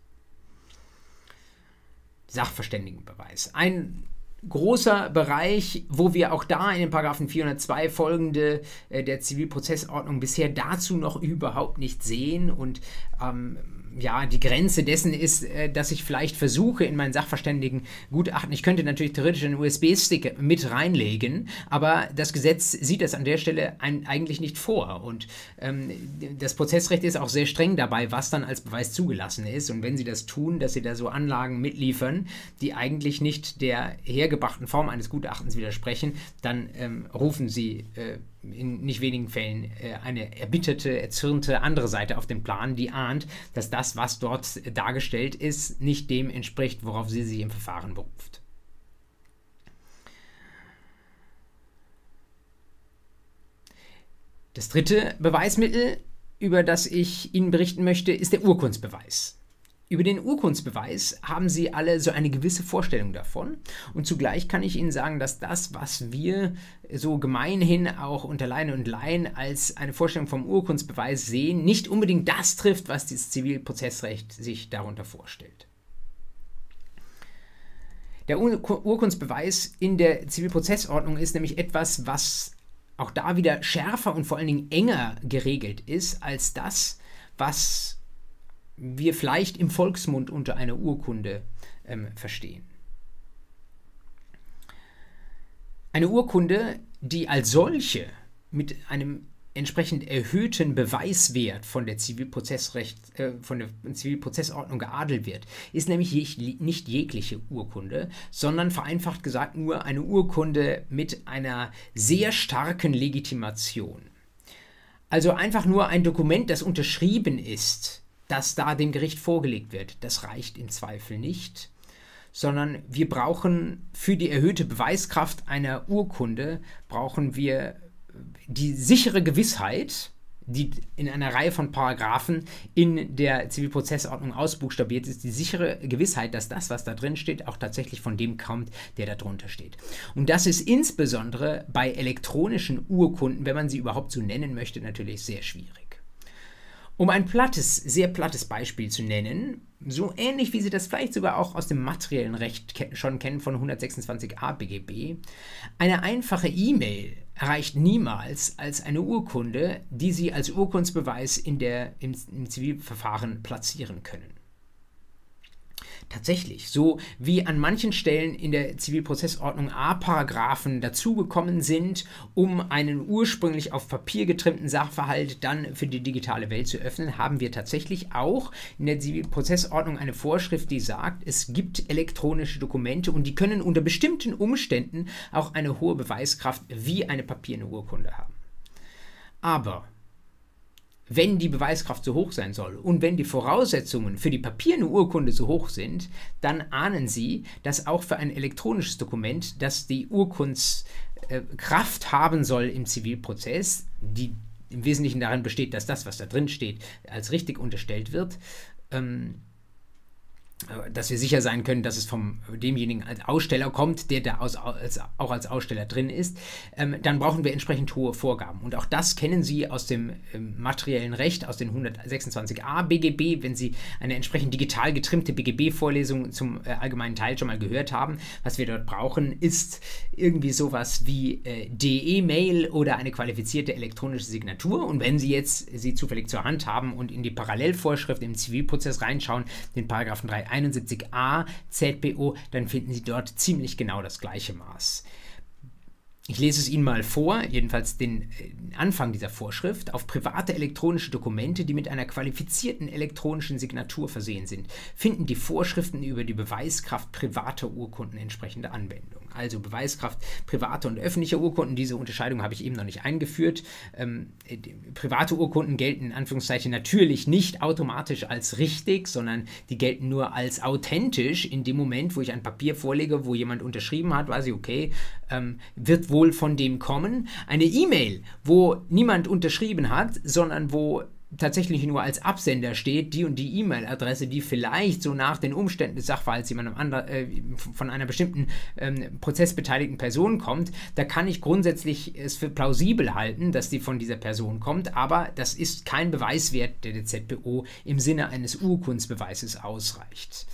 Sachverständigenbeweis. Ein großer Bereich, wo wir auch da in den Paragraphen 402 folgende äh, der Zivilprozessordnung bisher dazu noch überhaupt nicht sehen und ähm, ja, die Grenze dessen ist, äh, dass ich vielleicht versuche in meinen Sachverständigengutachten, ich könnte natürlich theoretisch einen USB-Stick mit reinlegen, aber das Gesetz sieht das an der Stelle ein, eigentlich nicht vor. Und ähm, das Prozessrecht ist auch sehr streng dabei, was dann als Beweis zugelassen ist. Und wenn Sie das tun, dass Sie da so Anlagen mitliefern, die eigentlich nicht der hergebrachten Form eines Gutachtens widersprechen, dann ähm, rufen Sie äh, in nicht wenigen Fällen äh, eine erbitterte, erzürnte andere Seite auf den Plan, die ahnt, dass das, was dort dargestellt ist, nicht dem entspricht, worauf sie sich im Verfahren beruft. Das dritte Beweismittel, über das ich Ihnen berichten möchte, ist der Urkundsbeweis. Über den Urkundsbeweis haben Sie alle so eine gewisse Vorstellung davon. Und zugleich kann ich Ihnen sagen, dass das, was wir so gemeinhin auch unter Leine und Laien als eine Vorstellung vom Urkundsbeweis sehen, nicht unbedingt das trifft, was das Zivilprozessrecht sich darunter vorstellt. Der Ur Urkundsbeweis in der Zivilprozessordnung ist nämlich etwas, was auch da wieder schärfer und vor allen Dingen enger geregelt ist als das, was wir vielleicht im Volksmund unter einer Urkunde ähm, verstehen. Eine Urkunde, die als solche mit einem entsprechend erhöhten Beweiswert von der, Zivilprozessrecht, äh, von der Zivilprozessordnung geadelt wird, ist nämlich nicht jegliche Urkunde, sondern vereinfacht gesagt nur eine Urkunde mit einer sehr starken Legitimation. Also einfach nur ein Dokument, das unterschrieben ist, das da dem Gericht vorgelegt wird. Das reicht im Zweifel nicht, sondern wir brauchen für die erhöhte Beweiskraft einer Urkunde, brauchen wir die sichere Gewissheit, die in einer Reihe von Paragraphen in der Zivilprozessordnung ausbuchstabiert ist, die sichere Gewissheit, dass das, was da drin steht, auch tatsächlich von dem kommt, der da drunter steht. Und das ist insbesondere bei elektronischen Urkunden, wenn man sie überhaupt so nennen möchte, natürlich sehr schwierig. Um ein plattes, sehr plattes Beispiel zu nennen, so ähnlich wie Sie das vielleicht sogar auch aus dem materiellen Recht schon kennen von 126a BGB, eine einfache E-Mail erreicht niemals als eine Urkunde, die Sie als Urkundsbeweis in der, im, im Zivilverfahren platzieren können. Tatsächlich, so wie an manchen Stellen in der Zivilprozessordnung A-Paragraphen dazugekommen sind, um einen ursprünglich auf Papier getrimmten Sachverhalt dann für die digitale Welt zu öffnen, haben wir tatsächlich auch in der Zivilprozessordnung eine Vorschrift, die sagt, es gibt elektronische Dokumente und die können unter bestimmten Umständen auch eine hohe Beweiskraft wie eine papierne Urkunde haben. Aber wenn die Beweiskraft so hoch sein soll und wenn die Voraussetzungen für die papierne Urkunde so hoch sind, dann ahnen Sie, dass auch für ein elektronisches Dokument, das die Urkundskraft haben soll im Zivilprozess, die im Wesentlichen darin besteht, dass das, was da drin steht, als richtig unterstellt wird, ähm, dass wir sicher sein können, dass es von demjenigen als Aussteller kommt, der da aus, als, auch als Aussteller drin ist, ähm, dann brauchen wir entsprechend hohe Vorgaben. Und auch das kennen Sie aus dem ähm, materiellen Recht, aus den 126a BGB, wenn Sie eine entsprechend digital getrimmte BGB-Vorlesung zum äh, allgemeinen Teil schon mal gehört haben. Was wir dort brauchen, ist irgendwie sowas wie äh, DE-Mail oder eine qualifizierte elektronische Signatur. Und wenn Sie jetzt sie zufällig zur Hand haben und in die Parallelvorschrift im Zivilprozess reinschauen, den Paragraphen 3 71a ZPO, dann finden Sie dort ziemlich genau das gleiche Maß. Ich lese es Ihnen mal vor, jedenfalls den äh, Anfang dieser Vorschrift. Auf private elektronische Dokumente, die mit einer qualifizierten elektronischen Signatur versehen sind, finden die Vorschriften über die Beweiskraft privater Urkunden entsprechende Anwendung also Beweiskraft private und öffentliche Urkunden. Diese Unterscheidung habe ich eben noch nicht eingeführt. Ähm, private Urkunden gelten in Anführungszeichen natürlich nicht automatisch als richtig, sondern die gelten nur als authentisch. In dem Moment, wo ich ein Papier vorlege, wo jemand unterschrieben hat, weiß ich, okay, ähm, wird wohl von dem kommen. Eine E-Mail, wo niemand unterschrieben hat, sondern wo tatsächlich nur als Absender steht, die und die E-Mail-Adresse, die vielleicht so nach den Umständen des Sachverhalts jemandem anderen, äh, von einer bestimmten ähm, prozessbeteiligten Person kommt, da kann ich grundsätzlich es für plausibel halten, dass die von dieser Person kommt, aber das ist kein Beweiswert, der der ZBO im Sinne eines Urkundsbeweises ausreicht.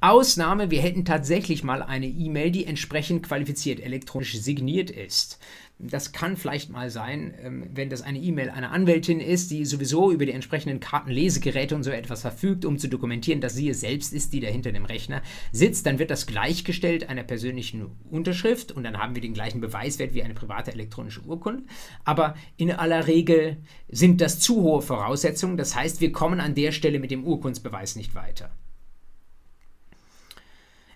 Ausnahme, wir hätten tatsächlich mal eine E-Mail, die entsprechend qualifiziert elektronisch signiert ist. Das kann vielleicht mal sein, ähm, wenn das eine E-Mail einer Anwältin ist, die sowieso über die entsprechenden Kartenlesegeräte und so etwas verfügt, um zu dokumentieren, dass sie es selbst ist, die da hinter dem Rechner sitzt, dann wird das gleichgestellt einer persönlichen Unterschrift und dann haben wir den gleichen Beweiswert wie eine private elektronische Urkunde. Aber in aller Regel sind das zu hohe Voraussetzungen. Das heißt, wir kommen an der Stelle mit dem Urkundsbeweis nicht weiter.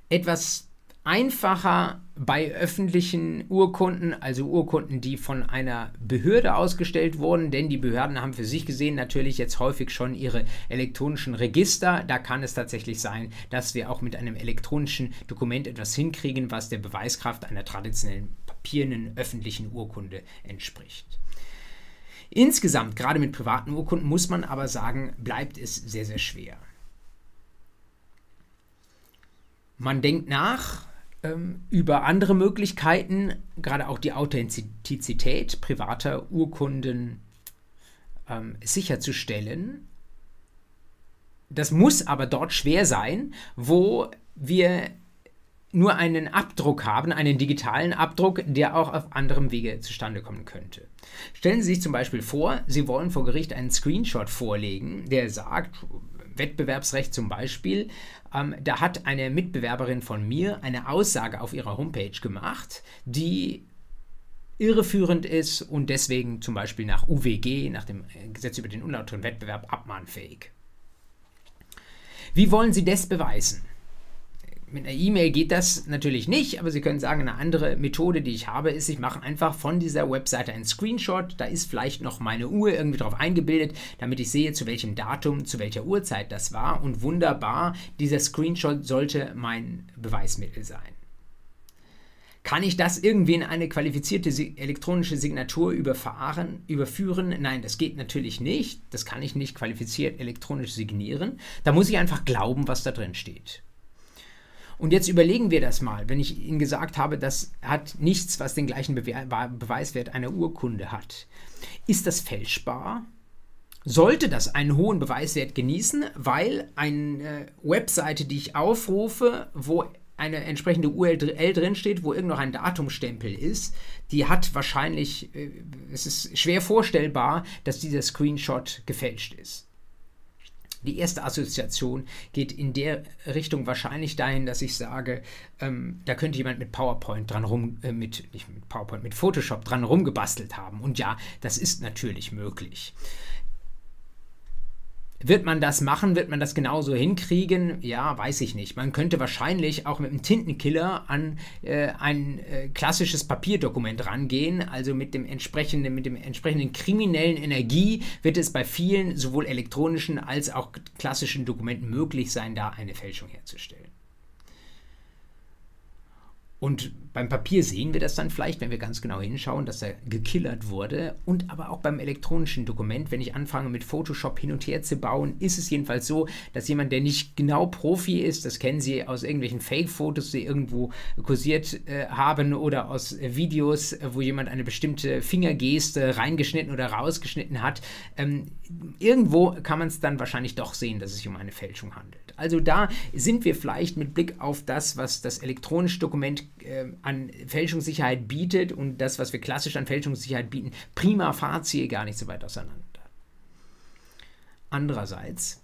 Etwas einfacher bei öffentlichen Urkunden, also Urkunden, die von einer Behörde ausgestellt wurden, denn die Behörden haben für sich gesehen natürlich jetzt häufig schon ihre elektronischen Register. Da kann es tatsächlich sein, dass wir auch mit einem elektronischen Dokument etwas hinkriegen, was der Beweiskraft einer traditionellen papierenden öffentlichen Urkunde entspricht. Insgesamt, gerade mit privaten Urkunden, muss man aber sagen, bleibt es sehr, sehr schwer. Man denkt nach, ähm, über andere Möglichkeiten, gerade auch die Authentizität privater Urkunden ähm, sicherzustellen. Das muss aber dort schwer sein, wo wir nur einen Abdruck haben, einen digitalen Abdruck, der auch auf anderem Wege zustande kommen könnte. Stellen Sie sich zum Beispiel vor, Sie wollen vor Gericht einen Screenshot vorlegen, der sagt, Wettbewerbsrecht zum Beispiel, ähm, da hat eine Mitbewerberin von mir eine Aussage auf ihrer Homepage gemacht, die irreführend ist und deswegen zum Beispiel nach UWG, nach dem äh, Gesetz über den unlauteren Wettbewerb, abmahnfähig. Wie wollen Sie das beweisen? Mit einer E-Mail geht das natürlich nicht, aber Sie können sagen, eine andere Methode, die ich habe, ist, ich mache einfach von dieser Webseite einen Screenshot. Da ist vielleicht noch meine Uhr irgendwie drauf eingebildet, damit ich sehe, zu welchem Datum, zu welcher Uhrzeit das war. Und wunderbar, dieser Screenshot sollte mein Beweismittel sein. Kann ich das irgendwie in eine qualifizierte elektronische Signatur überfahren, überführen? Nein, das geht natürlich nicht. Das kann ich nicht qualifiziert elektronisch signieren. Da muss ich einfach glauben, was da drin steht. Und jetzt überlegen wir das mal, wenn ich Ihnen gesagt habe, das hat nichts, was den gleichen Bewe Beweiswert einer Urkunde hat. Ist das fälschbar? Sollte das einen hohen Beweiswert genießen, weil eine Webseite, die ich aufrufe, wo eine entsprechende URL drin steht, wo irgend noch ein Datumstempel ist, die hat wahrscheinlich, äh, es ist schwer vorstellbar, dass dieser Screenshot gefälscht ist. Die erste Assoziation geht in der Richtung wahrscheinlich dahin, dass ich sage, ähm, da könnte jemand mit PowerPoint dran rum, äh, mit, nicht mit PowerPoint, mit Photoshop dran rumgebastelt haben. Und ja, das ist natürlich möglich. Wird man das machen? Wird man das genauso hinkriegen? Ja, weiß ich nicht. Man könnte wahrscheinlich auch mit einem Tintenkiller an äh, ein äh, klassisches Papierdokument rangehen. Also mit dem entsprechenden, mit dem entsprechenden kriminellen Energie wird es bei vielen sowohl elektronischen als auch klassischen Dokumenten möglich sein, da eine Fälschung herzustellen. Und beim Papier sehen wir das dann vielleicht, wenn wir ganz genau hinschauen, dass er gekillert wurde. Und aber auch beim elektronischen Dokument, wenn ich anfange mit Photoshop hin und her zu bauen, ist es jedenfalls so, dass jemand, der nicht genau Profi ist, das kennen Sie aus irgendwelchen Fake-Fotos, die irgendwo kursiert äh, haben oder aus äh, Videos, äh, wo jemand eine bestimmte Fingergeste reingeschnitten oder rausgeschnitten hat, ähm, irgendwo kann man es dann wahrscheinlich doch sehen, dass es sich um eine Fälschung handelt. Also da sind wir vielleicht mit Blick auf das, was das elektronische Dokument äh, an Fälschungssicherheit bietet und das, was wir klassisch an Fälschungssicherheit bieten, prima facie gar nicht so weit auseinander. Andererseits,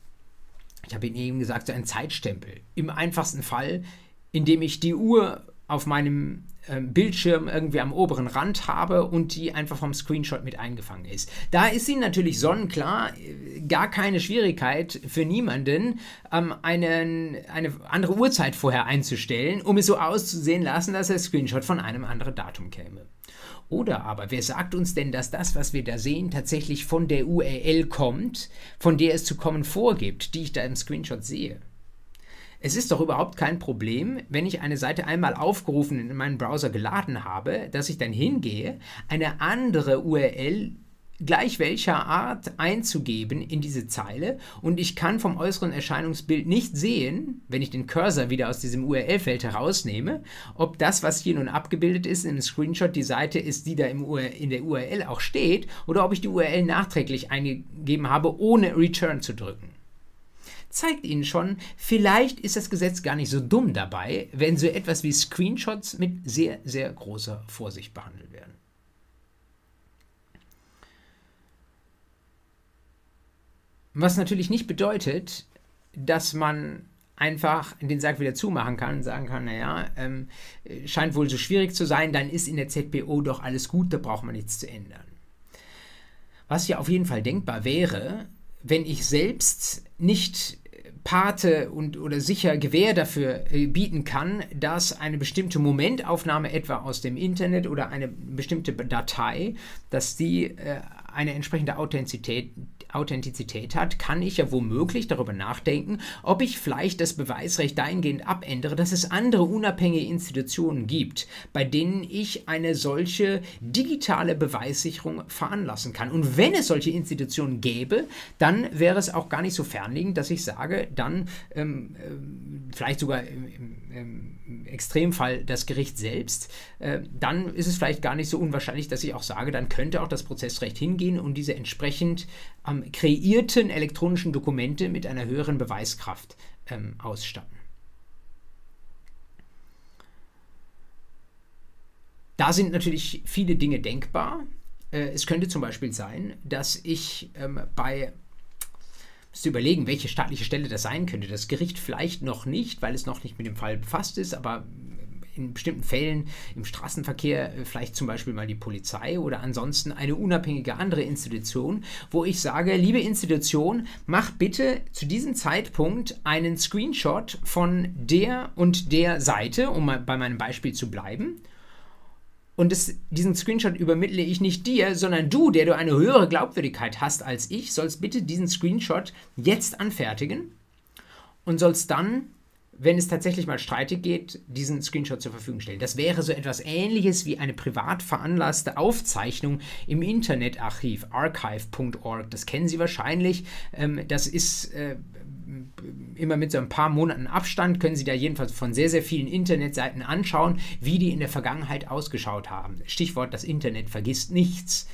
ich habe Ihnen eben gesagt, so ein Zeitstempel. Im einfachsten Fall, indem ich die Uhr auf meinem Bildschirm irgendwie am oberen Rand habe und die einfach vom Screenshot mit eingefangen ist. Da ist Ihnen natürlich sonnenklar, äh, gar keine Schwierigkeit für niemanden, ähm, einen, eine andere Uhrzeit vorher einzustellen, um es so auszusehen lassen, dass der Screenshot von einem anderen Datum käme. Oder aber, wer sagt uns denn, dass das, was wir da sehen, tatsächlich von der URL kommt, von der es zu kommen vorgibt, die ich da im Screenshot sehe? Es ist doch überhaupt kein Problem, wenn ich eine Seite einmal aufgerufen in meinen Browser geladen habe, dass ich dann hingehe, eine andere URL gleich welcher Art einzugeben in diese Zeile und ich kann vom äußeren Erscheinungsbild nicht sehen, wenn ich den Cursor wieder aus diesem URL-Feld herausnehme, ob das, was hier nun abgebildet ist im Screenshot, die Seite ist, die da in der URL auch steht, oder ob ich die URL nachträglich eingegeben habe, ohne Return zu drücken zeigt Ihnen schon, vielleicht ist das Gesetz gar nicht so dumm dabei, wenn so etwas wie Screenshots mit sehr, sehr großer Vorsicht behandelt werden. Was natürlich nicht bedeutet, dass man einfach den Sack wieder zumachen kann und sagen kann, naja, ähm, scheint wohl so schwierig zu sein, dann ist in der ZPO doch alles gut, da braucht man nichts zu ändern. Was ja auf jeden Fall denkbar wäre, wenn ich selbst nicht Pate und oder sicher Gewähr dafür äh, bieten kann, dass eine bestimmte Momentaufnahme etwa aus dem Internet oder eine bestimmte Datei, dass die äh, eine entsprechende Authentizität, Authentizität hat, kann ich ja womöglich darüber nachdenken, ob ich vielleicht das Beweisrecht dahingehend abändere, dass es andere unabhängige Institutionen gibt, bei denen ich eine solche digitale Beweissicherung veranlassen kann. Und wenn es solche Institutionen gäbe, dann wäre es auch gar nicht so fernliegend, dass ich sage, dann ähm, äh, vielleicht sogar im, im, Extremfall das Gericht selbst, äh, dann ist es vielleicht gar nicht so unwahrscheinlich, dass ich auch sage, dann könnte auch das Prozessrecht hingehen und diese entsprechend ähm, kreierten elektronischen Dokumente mit einer höheren Beweiskraft ähm, ausstatten. Da sind natürlich viele Dinge denkbar. Äh, es könnte zum Beispiel sein, dass ich ähm, bei müsste überlegen, welche staatliche Stelle das sein könnte. Das Gericht vielleicht noch nicht, weil es noch nicht mit dem Fall befasst ist, aber in bestimmten Fällen im Straßenverkehr äh, vielleicht zum Beispiel mal die Polizei oder ansonsten eine unabhängige andere Institution, wo ich sage, liebe Institution, mach bitte zu diesem Zeitpunkt einen Screenshot von der und der Seite, um bei meinem Beispiel zu bleiben. Und das, diesen Screenshot übermittle ich nicht dir, sondern du, der du eine höhere Glaubwürdigkeit hast als ich, sollst bitte diesen Screenshot jetzt anfertigen und sollst dann wenn es tatsächlich mal streitig geht, diesen Screenshot zur Verfügung stellen. Das wäre so etwas ähnliches wie eine privat veranlasste Aufzeichnung im Internetarchiv archive.org. Das kennen Sie wahrscheinlich. Ähm, das ist äh, immer mit so ein paar Monaten Abstand, können Sie da jedenfalls von sehr, sehr vielen Internetseiten anschauen, wie die in der Vergangenheit ausgeschaut haben. Stichwort, das Internet vergisst nichts.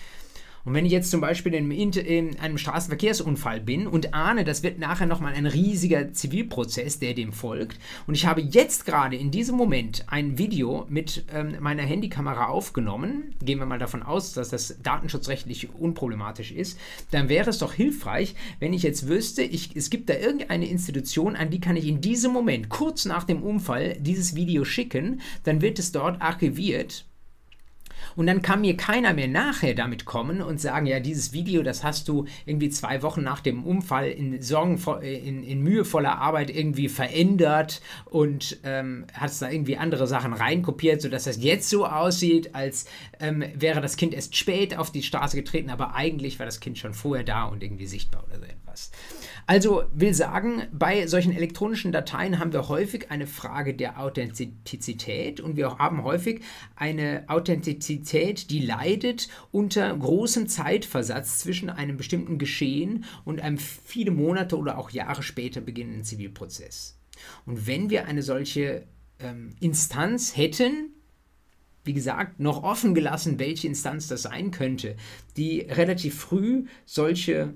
Und wenn ich jetzt zum Beispiel in, in einem Straßenverkehrsunfall bin und ahne, das wird nachher nochmal ein riesiger Zivilprozess, der dem folgt, und ich habe jetzt gerade in diesem Moment ein Video mit ähm, meiner Handykamera aufgenommen, gehen wir mal davon aus, dass das datenschutzrechtlich unproblematisch ist, dann wäre es doch hilfreich, wenn ich jetzt wüsste, ich, es gibt da irgendeine Institution, an die kann ich in diesem Moment, kurz nach dem Unfall, dieses Video schicken, dann wird es dort archiviert und dann kann mir keiner mehr nachher damit kommen und sagen, ja, dieses Video, das hast du irgendwie zwei Wochen nach dem Unfall in, Sorgen, in, in mühevoller Arbeit irgendwie verändert und ähm, hast da irgendwie andere Sachen reinkopiert, sodass das jetzt so aussieht, als ähm, wäre das Kind erst spät auf die Straße getreten, aber eigentlich war das Kind schon vorher da und irgendwie sichtbar oder so etwas. Also will sagen, bei solchen elektronischen Dateien haben wir häufig eine Frage der Authentizität und wir haben häufig eine Authentizität, die leidet unter großem Zeitversatz zwischen einem bestimmten Geschehen und einem viele Monate oder auch Jahre später beginnenden Zivilprozess. Und wenn wir eine solche ähm, Instanz hätten, wie gesagt, noch offen gelassen, welche Instanz das sein könnte, die relativ früh solche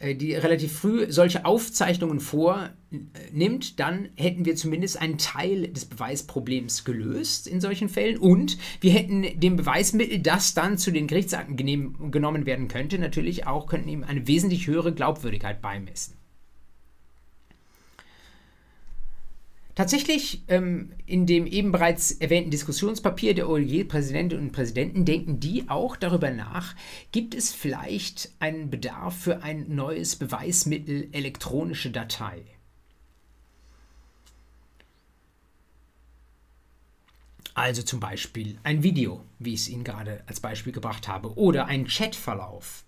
die relativ früh solche Aufzeichnungen vornimmt, dann hätten wir zumindest einen Teil des Beweisproblems gelöst in solchen Fällen und wir hätten dem Beweismittel, das dann zu den Gerichtsakten genommen werden könnte, natürlich auch könnten ihm eine wesentlich höhere Glaubwürdigkeit beimessen. Tatsächlich ähm, in dem eben bereits erwähnten Diskussionspapier der OLG-Präsidentinnen und Präsidenten denken die auch darüber nach, gibt es vielleicht einen Bedarf für ein neues Beweismittel elektronische Datei? Also zum Beispiel ein Video, wie ich es Ihnen gerade als Beispiel gebracht habe, oder ein Chatverlauf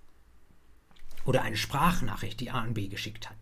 oder eine Sprachnachricht, die A und B geschickt hat.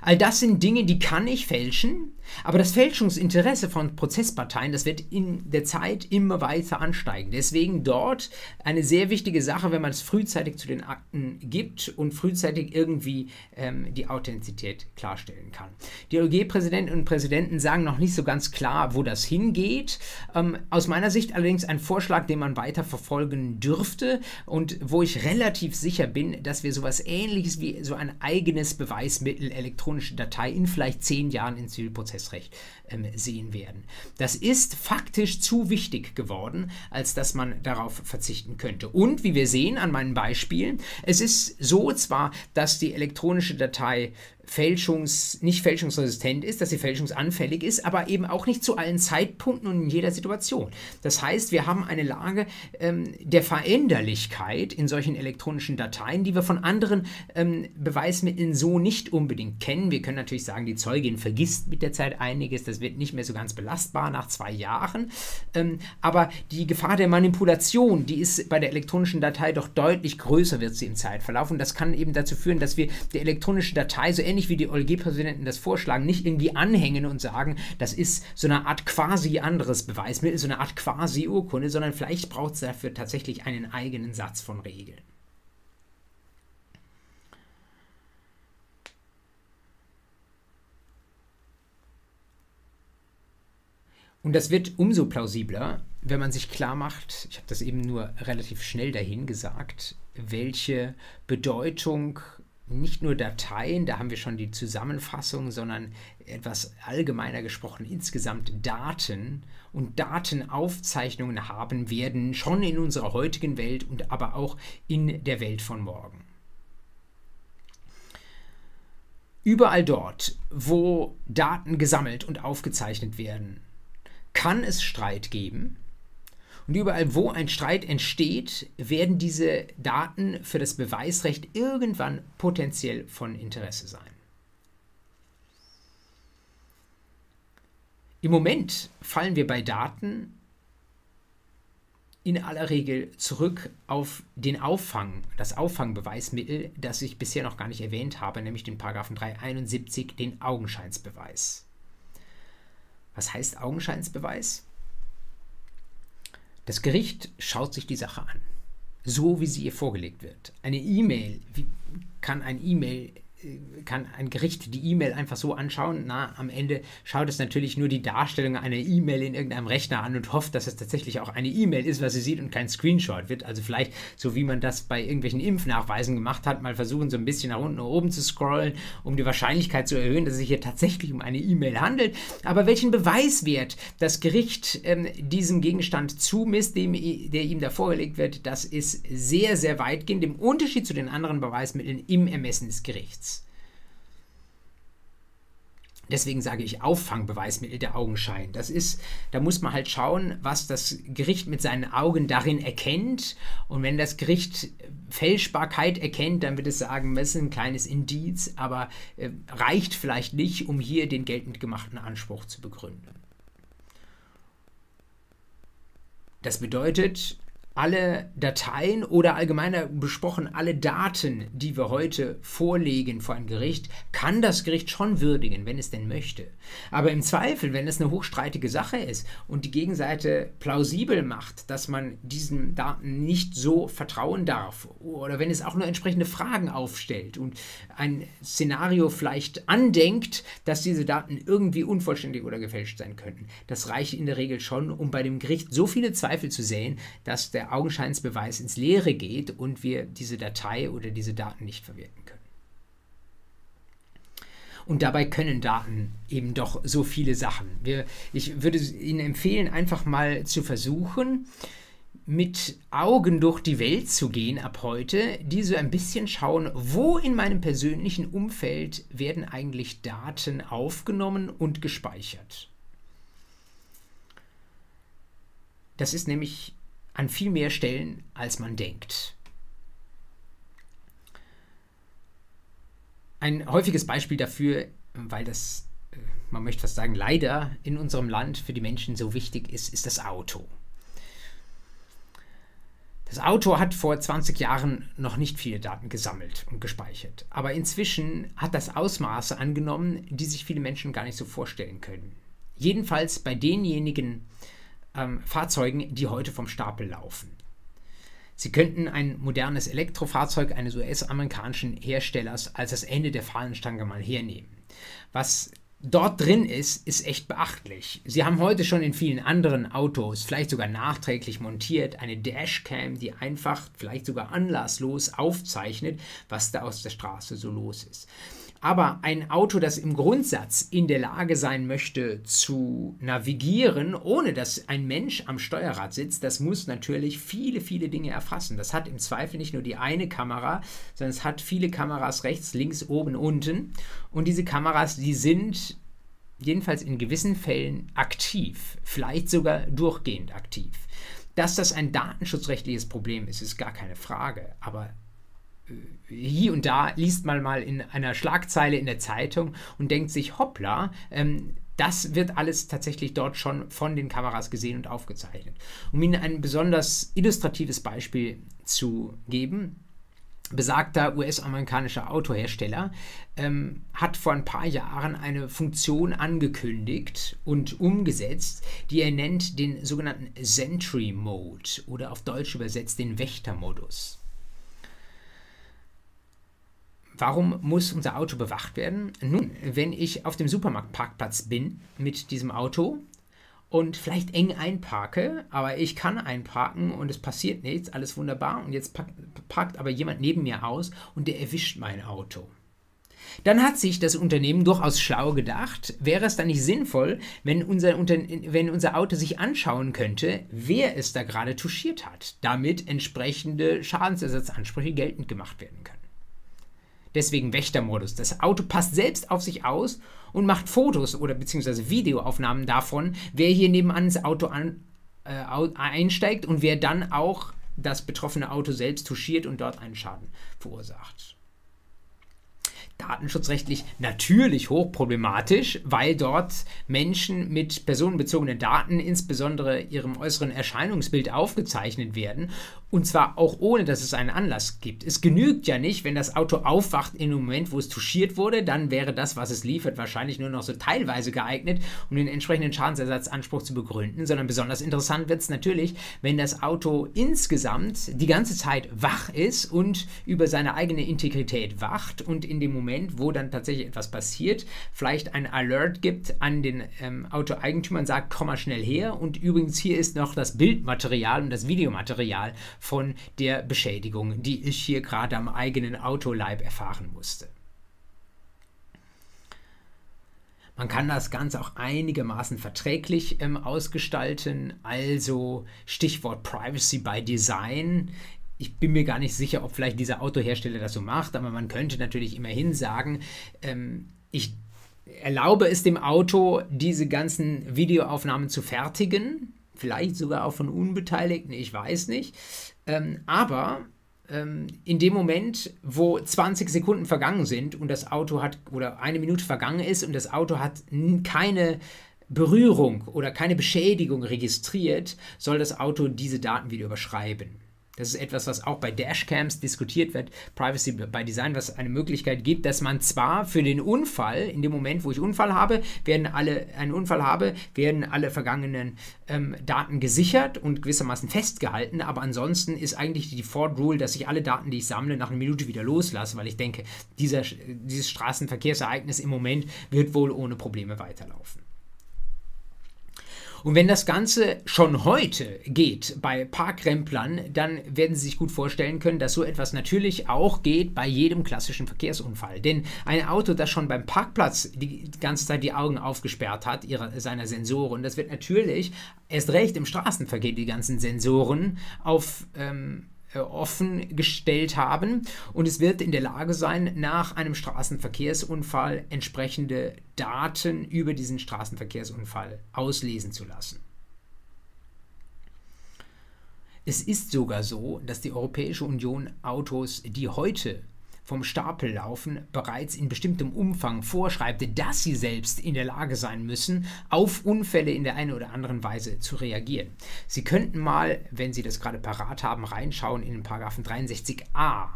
All das sind Dinge, die kann ich fälschen, aber das Fälschungsinteresse von Prozessparteien, das wird in der Zeit immer weiter ansteigen. Deswegen dort eine sehr wichtige Sache, wenn man es frühzeitig zu den Akten gibt und frühzeitig irgendwie ähm, die Authentizität klarstellen kann. Die OLG-Präsidentinnen und Präsidenten sagen noch nicht so ganz klar, wo das hingeht. Ähm, aus meiner Sicht allerdings ein Vorschlag, den man weiter verfolgen dürfte und wo ich relativ sicher bin, dass wir sowas ähnliches wie so ein eigenes Beweismittel, elektronische Datei in vielleicht zehn Jahren in Zivilprozess Prozessrecht ähm, sehen werden. Das ist faktisch zu wichtig geworden, als dass man darauf verzichten könnte. Und wie wir sehen an meinen Beispielen, es ist so zwar, dass die elektronische Datei fälschungs, nicht fälschungsresistent ist, dass sie fälschungsanfällig ist, aber eben auch nicht zu allen Zeitpunkten und in jeder Situation. Das heißt, wir haben eine Lage ähm, der Veränderlichkeit in solchen elektronischen Dateien, die wir von anderen ähm, Beweismitteln so nicht unbedingt kennen. Wir können natürlich sagen, die Zeugin vergisst mit der Zeit einiges, das wird nicht mehr so ganz belastbar nach zwei Jahren. Ähm, aber die Gefahr der Manipulation, die ist bei der elektronischen Datei doch deutlich größer, wird sie im Zeitverlauf. Und das kann eben dazu führen, dass wir die elektronische Datei so ähnlich ähnlich wie die OLG-Präsidenten das vorschlagen, nicht irgendwie anhängen und sagen, das ist so eine Art quasi anderes Beweismittel, so eine Art quasi Urkunde, sondern vielleicht braucht es dafür tatsächlich einen eigenen Satz von Regeln. Und das wird umso plausibler, wenn man sich klar macht, ich habe das eben nur relativ schnell dahin gesagt, welche Bedeutung nicht nur Dateien, da haben wir schon die Zusammenfassung, sondern etwas allgemeiner gesprochen insgesamt Daten und Datenaufzeichnungen haben werden, schon in unserer heutigen Welt und aber auch in der Welt von morgen. Überall dort, wo Daten gesammelt und aufgezeichnet werden, kann es Streit geben und überall, wo ein Streit entsteht, werden diese Daten für das Beweisrecht irgendwann potenziell von Interesse sein. Im Moment fallen wir bei Daten in aller Regel zurück auf den Auffang, das Auffangbeweismittel, das ich bisher noch gar nicht erwähnt habe, nämlich den Paragraphen 371, den Augenscheinsbeweis. Was heißt Augenscheinsbeweis? Das Gericht schaut sich die Sache an, so wie sie ihr vorgelegt wird. Eine E-Mail, wie kann ein E-Mail kann ein Gericht die E-Mail einfach so anschauen. Na, am Ende schaut es natürlich nur die Darstellung einer E-Mail in irgendeinem Rechner an und hofft, dass es tatsächlich auch eine E-Mail ist, was sie sieht und kein Screenshot wird. Also vielleicht, so wie man das bei irgendwelchen Impfnachweisen gemacht hat, mal versuchen, so ein bisschen nach unten nach oben zu scrollen, um die Wahrscheinlichkeit zu erhöhen, dass es sich hier tatsächlich um eine E-Mail handelt. Aber welchen Beweiswert das Gericht ähm, diesem Gegenstand zumisst, dem, der ihm da vorgelegt wird, das ist sehr, sehr weitgehend im Unterschied zu den anderen Beweismitteln im Ermessen des Gerichts. Deswegen sage ich Auffangbeweismittel der Augenschein. Das ist, da muss man halt schauen, was das Gericht mit seinen Augen darin erkennt. Und wenn das Gericht Fälschbarkeit erkennt, dann wird es sagen, das ist ein kleines Indiz, aber äh, reicht vielleicht nicht, um hier den geltend gemachten Anspruch zu begründen. Das bedeutet, alle Dateien oder allgemeiner besprochen alle Daten, die wir heute vorlegen vor ein Gericht, kann das Gericht schon würdigen, wenn es denn möchte. Aber im Zweifel, wenn es eine hochstreitige Sache ist und die Gegenseite plausibel macht, dass man diesen Daten nicht so vertrauen darf oder wenn es auch nur entsprechende Fragen aufstellt und ein Szenario vielleicht andenkt, dass diese Daten irgendwie unvollständig oder gefälscht sein könnten, das reicht in der Regel schon, um bei dem Gericht so viele Zweifel zu säen, dass der der Augenscheinsbeweis ins Leere geht und wir diese Datei oder diese Daten nicht verwerten können. Und dabei können Daten eben doch so viele Sachen. Wir, ich würde Ihnen empfehlen, einfach mal zu versuchen, mit Augen durch die Welt zu gehen ab heute, die so ein bisschen schauen, wo in meinem persönlichen Umfeld werden eigentlich Daten aufgenommen und gespeichert. Das ist nämlich an viel mehr Stellen, als man denkt. Ein häufiges Beispiel dafür, weil das, äh, man möchte fast sagen, leider in unserem Land für die Menschen so wichtig ist, ist das Auto. Das Auto hat vor 20 Jahren noch nicht viele Daten gesammelt und gespeichert, aber inzwischen hat das Ausmaße angenommen, die sich viele Menschen gar nicht so vorstellen können. Jedenfalls bei denjenigen ähm, Fahrzeugen, die heute vom Stapel laufen. Sie könnten ein modernes Elektrofahrzeug eines US-amerikanischen Herstellers als das Ende der Fahnenstange mal hernehmen. Was dort drin ist, ist echt beachtlich. Sie haben heute schon in vielen anderen Autos, vielleicht sogar nachträglich montiert, eine Dashcam, die einfach, vielleicht sogar anlasslos aufzeichnet, was da aus der Straße so los ist. Aber ein Auto, das im Grundsatz in der Lage sein möchte zu navigieren, ohne dass ein Mensch am Steuerrad sitzt, das muss natürlich viele, viele Dinge erfassen. Das hat im Zweifel nicht nur die eine Kamera, sondern es hat viele Kameras rechts, links, oben, unten. Und diese Kameras, die sind jedenfalls in gewissen Fällen aktiv, vielleicht sogar durchgehend aktiv. Dass das ein datenschutzrechtliches Problem ist, ist gar keine Frage. Aber hier und da liest man mal in einer Schlagzeile in der Zeitung und denkt sich, hoppla, ähm, das wird alles tatsächlich dort schon von den Kameras gesehen und aufgezeichnet. Um Ihnen ein besonders illustratives Beispiel zu geben, besagter US-amerikanischer Autohersteller ähm, hat vor ein paar Jahren eine Funktion angekündigt und umgesetzt, die er nennt den sogenannten Sentry Mode oder auf Deutsch übersetzt den Wächtermodus. Warum muss unser Auto bewacht werden? Nun, wenn ich auf dem Supermarktparkplatz bin mit diesem Auto und vielleicht eng einparke, aber ich kann einparken und es passiert nichts, alles wunderbar und jetzt parkt aber jemand neben mir aus und der erwischt mein Auto. Dann hat sich das Unternehmen durchaus schlau gedacht, wäre es dann nicht sinnvoll, wenn unser, wenn unser Auto sich anschauen könnte, wer es da gerade touchiert hat, damit entsprechende Schadensersatzansprüche geltend gemacht werden können. Deswegen Wächtermodus. Das Auto passt selbst auf sich aus und macht Fotos oder beziehungsweise Videoaufnahmen davon, wer hier nebenan ins Auto an, äh, einsteigt und wer dann auch das betroffene Auto selbst touchiert und dort einen Schaden verursacht datenschutzrechtlich natürlich hochproblematisch, weil dort Menschen mit personenbezogenen Daten, insbesondere ihrem äußeren Erscheinungsbild, aufgezeichnet werden. Und zwar auch ohne, dass es einen Anlass gibt. Es genügt ja nicht, wenn das Auto aufwacht in dem Moment, wo es touchiert wurde, dann wäre das, was es liefert, wahrscheinlich nur noch so teilweise geeignet, um den entsprechenden Schadensersatzanspruch zu begründen, sondern besonders interessant wird es natürlich, wenn das Auto insgesamt die ganze Zeit wach ist und über seine eigene Integrität wacht und in dem Moment Moment, wo dann tatsächlich etwas passiert, vielleicht ein Alert gibt an den ähm, Autoeigentümer und sagt, komm mal schnell her. Und übrigens, hier ist noch das Bildmaterial und das Videomaterial von der Beschädigung, die ich hier gerade am eigenen Autoleib erfahren musste. Man kann das Ganze auch einigermaßen verträglich ähm, ausgestalten, also Stichwort Privacy by Design ich bin mir gar nicht sicher, ob vielleicht dieser Autohersteller das so macht, aber man könnte natürlich immerhin sagen, ähm, ich erlaube es dem Auto, diese ganzen Videoaufnahmen zu fertigen, vielleicht sogar auch von Unbeteiligten, ich weiß nicht, ähm, aber ähm, in dem Moment, wo 20 Sekunden vergangen sind und das Auto hat, oder eine Minute vergangen ist und das Auto hat keine Berührung oder keine Beschädigung registriert, soll das Auto diese Daten wieder überschreiben. Das ist etwas, was auch bei Dashcams diskutiert wird, Privacy by Design, was eine Möglichkeit gibt, dass man zwar für den Unfall, in dem Moment, wo ich Unfall habe, werden alle, einen Unfall habe, werden alle vergangenen ähm, Daten gesichert und gewissermaßen festgehalten, aber ansonsten ist eigentlich die Default Rule, dass ich alle Daten, die ich sammle, nach einer Minute wieder loslasse, weil ich denke, dieser, dieses Straßenverkehrsereignis im Moment wird wohl ohne Probleme weiterlaufen. Und wenn das Ganze schon heute geht bei Parkremplern, dann werden Sie sich gut vorstellen können, dass so etwas natürlich auch geht bei jedem klassischen Verkehrsunfall. Denn ein Auto, das schon beim Parkplatz die ganze Zeit die Augen aufgesperrt hat, ihrer, seiner Sensoren, das wird natürlich erst recht im Straßenverkehr die ganzen Sensoren auf ähm, äh, offen gestellt haben und es wird in der Lage sein, nach einem Straßenverkehrsunfall entsprechende Daten über diesen Straßenverkehrsunfall auslesen zu lassen. Es ist sogar so, dass die Europäische Union Autos, die heute vom Stapel laufen, bereits in bestimmtem Umfang vorschreibt, dass sie selbst in der Lage sein müssen, auf Unfälle in der einen oder anderen Weise zu reagieren. Sie könnten mal, wenn Sie das gerade parat haben, reinschauen in den Paragraphen 63a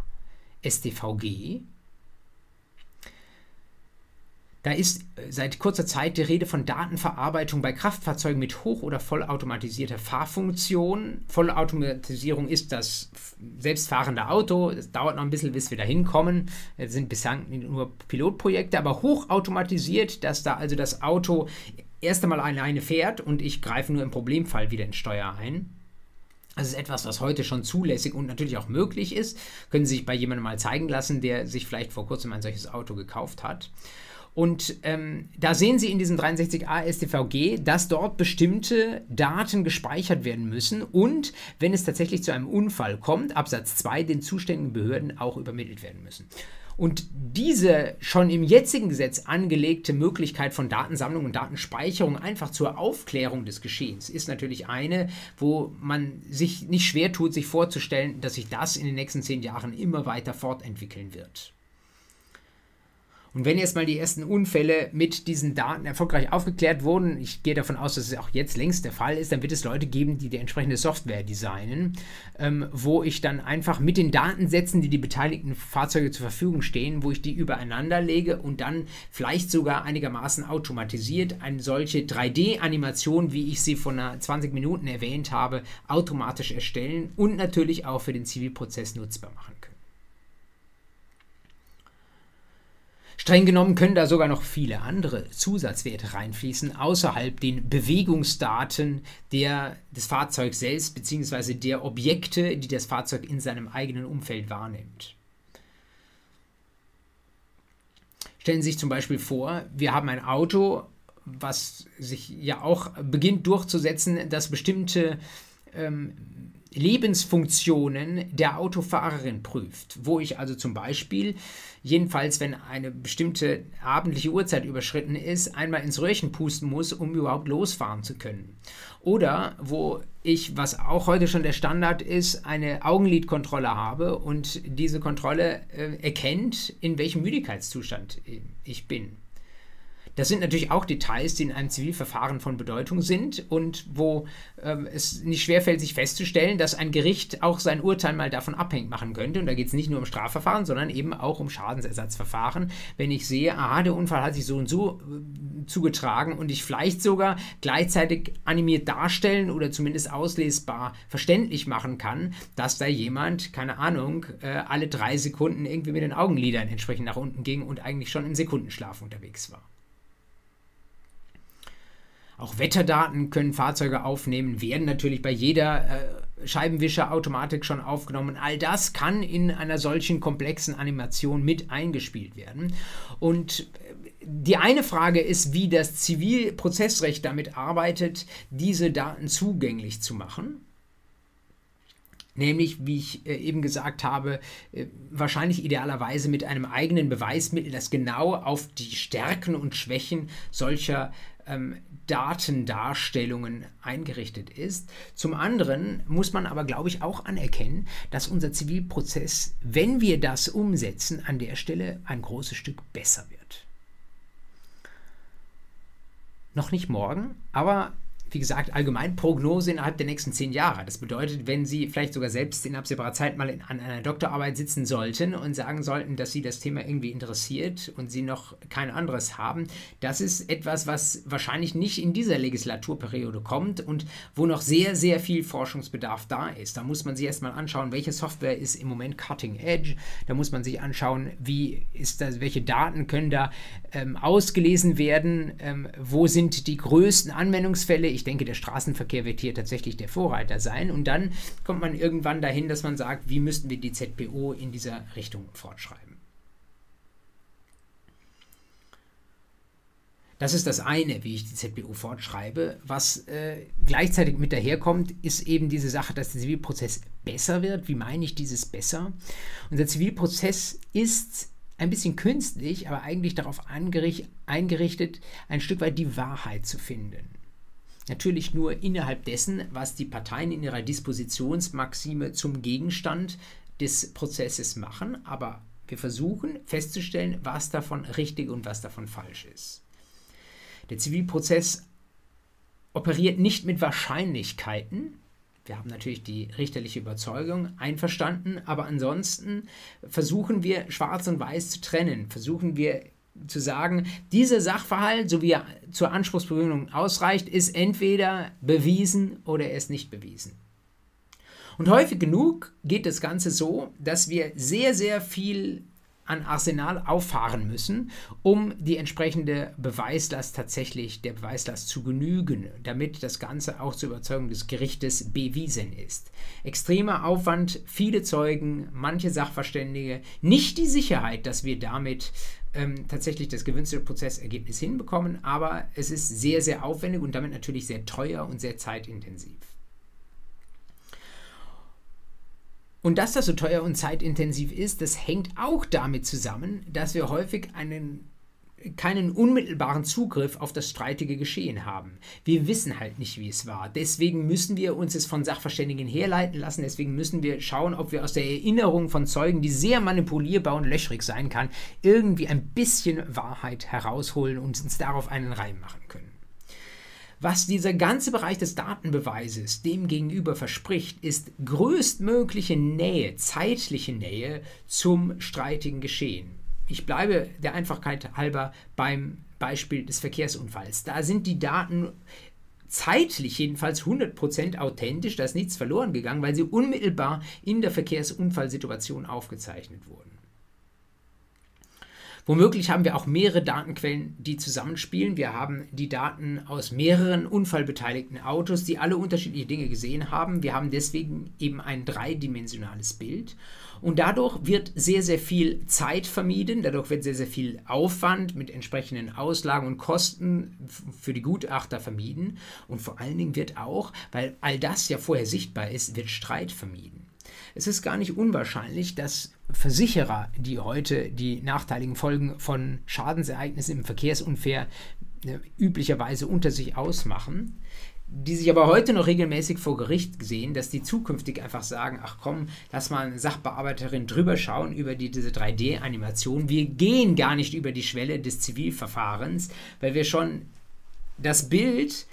StVG da ist äh, seit kurzer Zeit die Rede von Datenverarbeitung bei Kraftfahrzeugen mit hoch- oder vollautomatisierter Fahrfunktion. Vollautomatisierung ist das selbstfahrende Auto. Es dauert noch ein bisschen, bis wir da hinkommen. Es sind bislang nur Pilotprojekte, aber hochautomatisiert, dass da also das Auto erst einmal alleine fährt und ich greife nur im Problemfall wieder ins Steuer ein. Das ist etwas, was heute schon zulässig und natürlich auch möglich ist. Können Sie sich bei jemandem mal zeigen lassen, der sich vielleicht vor kurzem ein solches Auto gekauft hat. Und ähm, da sehen Sie in diesem 63a StVG, dass dort bestimmte Daten gespeichert werden müssen und, wenn es tatsächlich zu einem Unfall kommt, Absatz 2 den zuständigen Behörden auch übermittelt werden müssen. Und diese schon im jetzigen Gesetz angelegte Möglichkeit von Datensammlung und Datenspeicherung einfach zur Aufklärung des Geschehens ist natürlich eine, wo man sich nicht schwer tut, sich vorzustellen, dass sich das in den nächsten zehn Jahren immer weiter fortentwickeln wird. Und wenn jetzt mal die ersten Unfälle mit diesen Daten erfolgreich aufgeklärt wurden, ich gehe davon aus, dass es auch jetzt längst der Fall ist, dann wird es Leute geben, die die entsprechende Software designen, ähm, wo ich dann einfach mit den Datensätzen, die die beteiligten Fahrzeuge zur Verfügung stehen, wo ich die übereinander lege und dann vielleicht sogar einigermaßen automatisiert eine solche 3D-Animation, wie ich sie vor einer 20 Minuten erwähnt habe, automatisch erstellen und natürlich auch für den Zivilprozess nutzbar machen können. Streng genommen können da sogar noch viele andere Zusatzwerte reinfließen, außerhalb den Bewegungsdaten der, des Fahrzeugs selbst bzw. der Objekte, die das Fahrzeug in seinem eigenen Umfeld wahrnimmt. Stellen Sie sich zum Beispiel vor, wir haben ein Auto, was sich ja auch beginnt durchzusetzen, das bestimmte ähm, Lebensfunktionen der Autofahrerin prüft, wo ich also zum Beispiel, jedenfalls wenn eine bestimmte abendliche Uhrzeit überschritten ist, einmal ins Röhrchen pusten muss, um überhaupt losfahren zu können. Oder wo ich, was auch heute schon der Standard ist, eine Augenlidkontrolle habe und diese Kontrolle äh, erkennt, in welchem Müdigkeitszustand ich bin. Das sind natürlich auch Details, die in einem Zivilverfahren von Bedeutung sind und wo ähm, es nicht schwerfällt, sich festzustellen, dass ein Gericht auch sein Urteil mal davon abhängig machen könnte. Und da geht es nicht nur um Strafverfahren, sondern eben auch um Schadensersatzverfahren. Wenn ich sehe, aha, der Unfall hat sich so und so äh, zugetragen und ich vielleicht sogar gleichzeitig animiert darstellen oder zumindest auslesbar verständlich machen kann, dass da jemand, keine Ahnung, äh, alle drei Sekunden irgendwie mit den Augenlidern entsprechend nach unten ging und eigentlich schon im Sekundenschlaf unterwegs war. Auch Wetterdaten können Fahrzeuge aufnehmen, werden natürlich bei jeder äh, Scheibenwischerautomatik schon aufgenommen. All das kann in einer solchen komplexen Animation mit eingespielt werden. Und äh, die eine Frage ist, wie das Zivilprozessrecht damit arbeitet, diese Daten zugänglich zu machen. Nämlich, wie ich äh, eben gesagt habe, äh, wahrscheinlich idealerweise mit einem eigenen Beweismittel, das genau auf die Stärken und Schwächen solcher ähm, Datendarstellungen eingerichtet ist. Zum anderen muss man aber, glaube ich, auch anerkennen, dass unser Zivilprozess, wenn wir das umsetzen, an der Stelle ein großes Stück besser wird. Noch nicht morgen, aber wie gesagt, allgemein Prognose innerhalb der nächsten zehn Jahre. Das bedeutet, wenn Sie vielleicht sogar selbst in absehbarer Zeit mal in, an einer Doktorarbeit sitzen sollten und sagen sollten, dass Sie das Thema irgendwie interessiert und Sie noch kein anderes haben, das ist etwas, was wahrscheinlich nicht in dieser Legislaturperiode kommt und wo noch sehr, sehr viel Forschungsbedarf da ist. Da muss man sich erstmal anschauen, welche Software ist im Moment cutting edge. Da muss man sich anschauen, wie ist das, welche Daten können da ähm, ausgelesen werden, ähm, wo sind die größten Anwendungsfälle ich denke, der Straßenverkehr wird hier tatsächlich der Vorreiter sein. Und dann kommt man irgendwann dahin, dass man sagt, wie müssten wir die ZPO in dieser Richtung fortschreiben. Das ist das eine, wie ich die ZBU fortschreibe. Was äh, gleichzeitig mit daherkommt, ist eben diese Sache, dass der Zivilprozess besser wird. Wie meine ich dieses besser? Unser Zivilprozess ist ein bisschen künstlich, aber eigentlich darauf eingerichtet, ein Stück weit die Wahrheit zu finden. Natürlich nur innerhalb dessen, was die Parteien in ihrer Dispositionsmaxime zum Gegenstand des Prozesses machen, aber Wir versuchen festzustellen, was davon richtig und was davon falsch ist. Der Zivilprozess operiert nicht mit Wahrscheinlichkeiten. Wir haben natürlich die richterliche Überzeugung einverstanden, aber ansonsten versuchen wir schwarz und weiß zu trennen, versuchen wir zu sagen, dieser Sachverhalt, so wie er zur Anspruchsbegründung ausreicht, ist entweder bewiesen oder er ist nicht bewiesen. Und häufig genug geht das Ganze so, dass wir sehr, sehr viel an Arsenal auffahren müssen, um die entsprechende Beweislast tatsächlich der Beweislast zu genügen, damit das Ganze auch zur Überzeugung des Gerichtes bewiesen ist. Extremer Aufwand, viele Zeugen, manche Sachverständige, nicht die Sicherheit, dass wir damit ähm, tatsächlich das gewünschte Prozessergebnis hinbekommen, aber es ist sehr, sehr aufwendig und damit natürlich sehr teuer und sehr zeitintensiv. Und dass das so teuer und zeitintensiv ist, das hängt auch damit zusammen, dass wir häufig einen keinen unmittelbaren Zugriff auf das streitige Geschehen haben. Wir wissen halt nicht, wie es war. Deswegen müssen wir uns es von Sachverständigen herleiten lassen. Deswegen müssen wir schauen, ob wir aus der Erinnerung von Zeugen, die sehr manipulierbar und löchrig sein kann, irgendwie ein bisschen Wahrheit herausholen und uns darauf einen Reim machen können. Was dieser ganze Bereich des Datenbeweises dem gegenüber verspricht, ist größtmögliche Nähe, zeitliche Nähe zum streitigen Geschehen. Ich bleibe der Einfachkeit halber beim Beispiel des Verkehrsunfalls. Da sind die Daten zeitlich jedenfalls 100% authentisch, da ist nichts verloren gegangen, weil sie unmittelbar in der Verkehrsunfallsituation aufgezeichnet wurden. Womöglich haben wir auch mehrere Datenquellen, die zusammenspielen. Wir haben die Daten aus mehreren unfallbeteiligten Autos, die alle unterschiedliche Dinge gesehen haben. Wir haben deswegen eben ein dreidimensionales Bild. Und dadurch wird sehr, sehr viel Zeit vermieden, dadurch wird sehr, sehr viel Aufwand mit entsprechenden Auslagen und Kosten für die Gutachter vermieden. Und vor allen Dingen wird auch, weil all das ja vorher sichtbar ist, wird Streit vermieden. Es ist gar nicht unwahrscheinlich, dass Versicherer, die heute die nachteiligen Folgen von Schadensereignissen im Verkehrsunfall äh, üblicherweise unter sich ausmachen, die sich aber heute noch regelmäßig vor Gericht sehen, dass die zukünftig einfach sagen, ach komm, lass mal eine Sachbearbeiterin drüber schauen über die, diese 3D-Animation. Wir gehen gar nicht über die Schwelle des Zivilverfahrens, weil wir schon das Bild,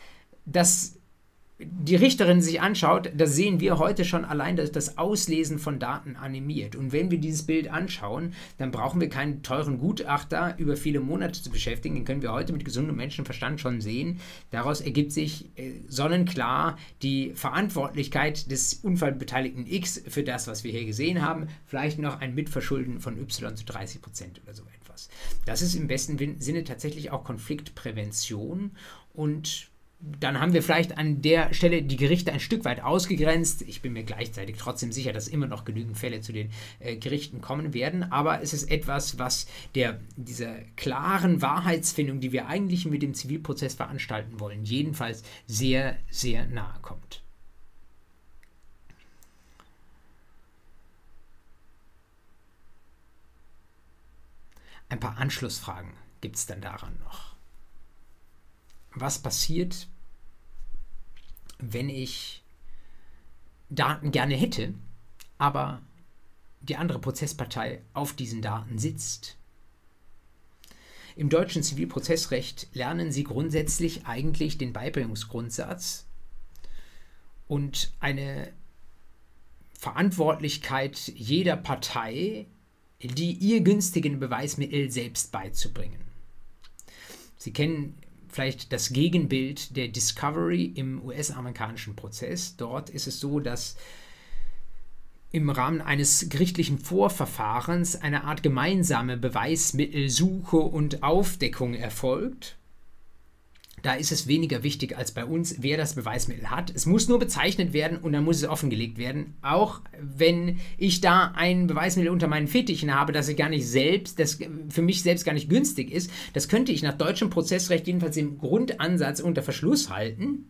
das die Richterin sich anschaut, da sehen wir heute schon allein das, das Auslesen von Daten animiert. Und wenn wir dieses Bild anschauen, dann brauchen wir keinen teuren Gutachter über viele Monate zu beschäftigen. Den können wir heute mit gesundem Menschenverstand schon sehen. Daraus ergibt sich äh, sonnenklar die Verantwortlichkeit des Unfallbeteiligten X für das, was wir hier gesehen haben. Vielleicht noch ein Mitverschulden von Y zu 30 Prozent oder so etwas. Das ist im besten Sinne tatsächlich auch Konfliktprävention und dann haben wir vielleicht an der Stelle die Gerichte ein Stück weit ausgegrenzt. Ich bin mir gleichzeitig trotzdem sicher, dass immer noch genügend Fälle zu den äh, Gerichten kommen werden. Aber es ist etwas, was der, dieser klaren Wahrheitsfindung, die wir eigentlich mit dem Zivilprozess veranstalten wollen, jedenfalls sehr, sehr nahe kommt. Ein paar Anschlussfragen gibt es dann daran noch was passiert, wenn ich Daten gerne hätte, aber die andere Prozesspartei auf diesen Daten sitzt. Im deutschen Zivilprozessrecht lernen Sie grundsätzlich eigentlich den Beibringungsgrundsatz und eine Verantwortlichkeit jeder Partei, die ihr günstigen Beweismittel selbst beizubringen. Sie kennen vielleicht das Gegenbild der Discovery im US-amerikanischen Prozess. Dort ist es so, dass im Rahmen eines gerichtlichen Vorverfahrens eine Art gemeinsame Beweismittelsuche und Aufdeckung erfolgt. Da ist es weniger wichtig als bei uns, wer das Beweismittel hat. Es muss nur bezeichnet werden und dann muss es offengelegt werden. Auch wenn ich da ein Beweismittel unter meinen Fittichen habe, das ich gar nicht selbst, das für mich selbst gar nicht günstig ist, das könnte ich nach deutschem Prozessrecht jedenfalls im Grundansatz unter Verschluss halten.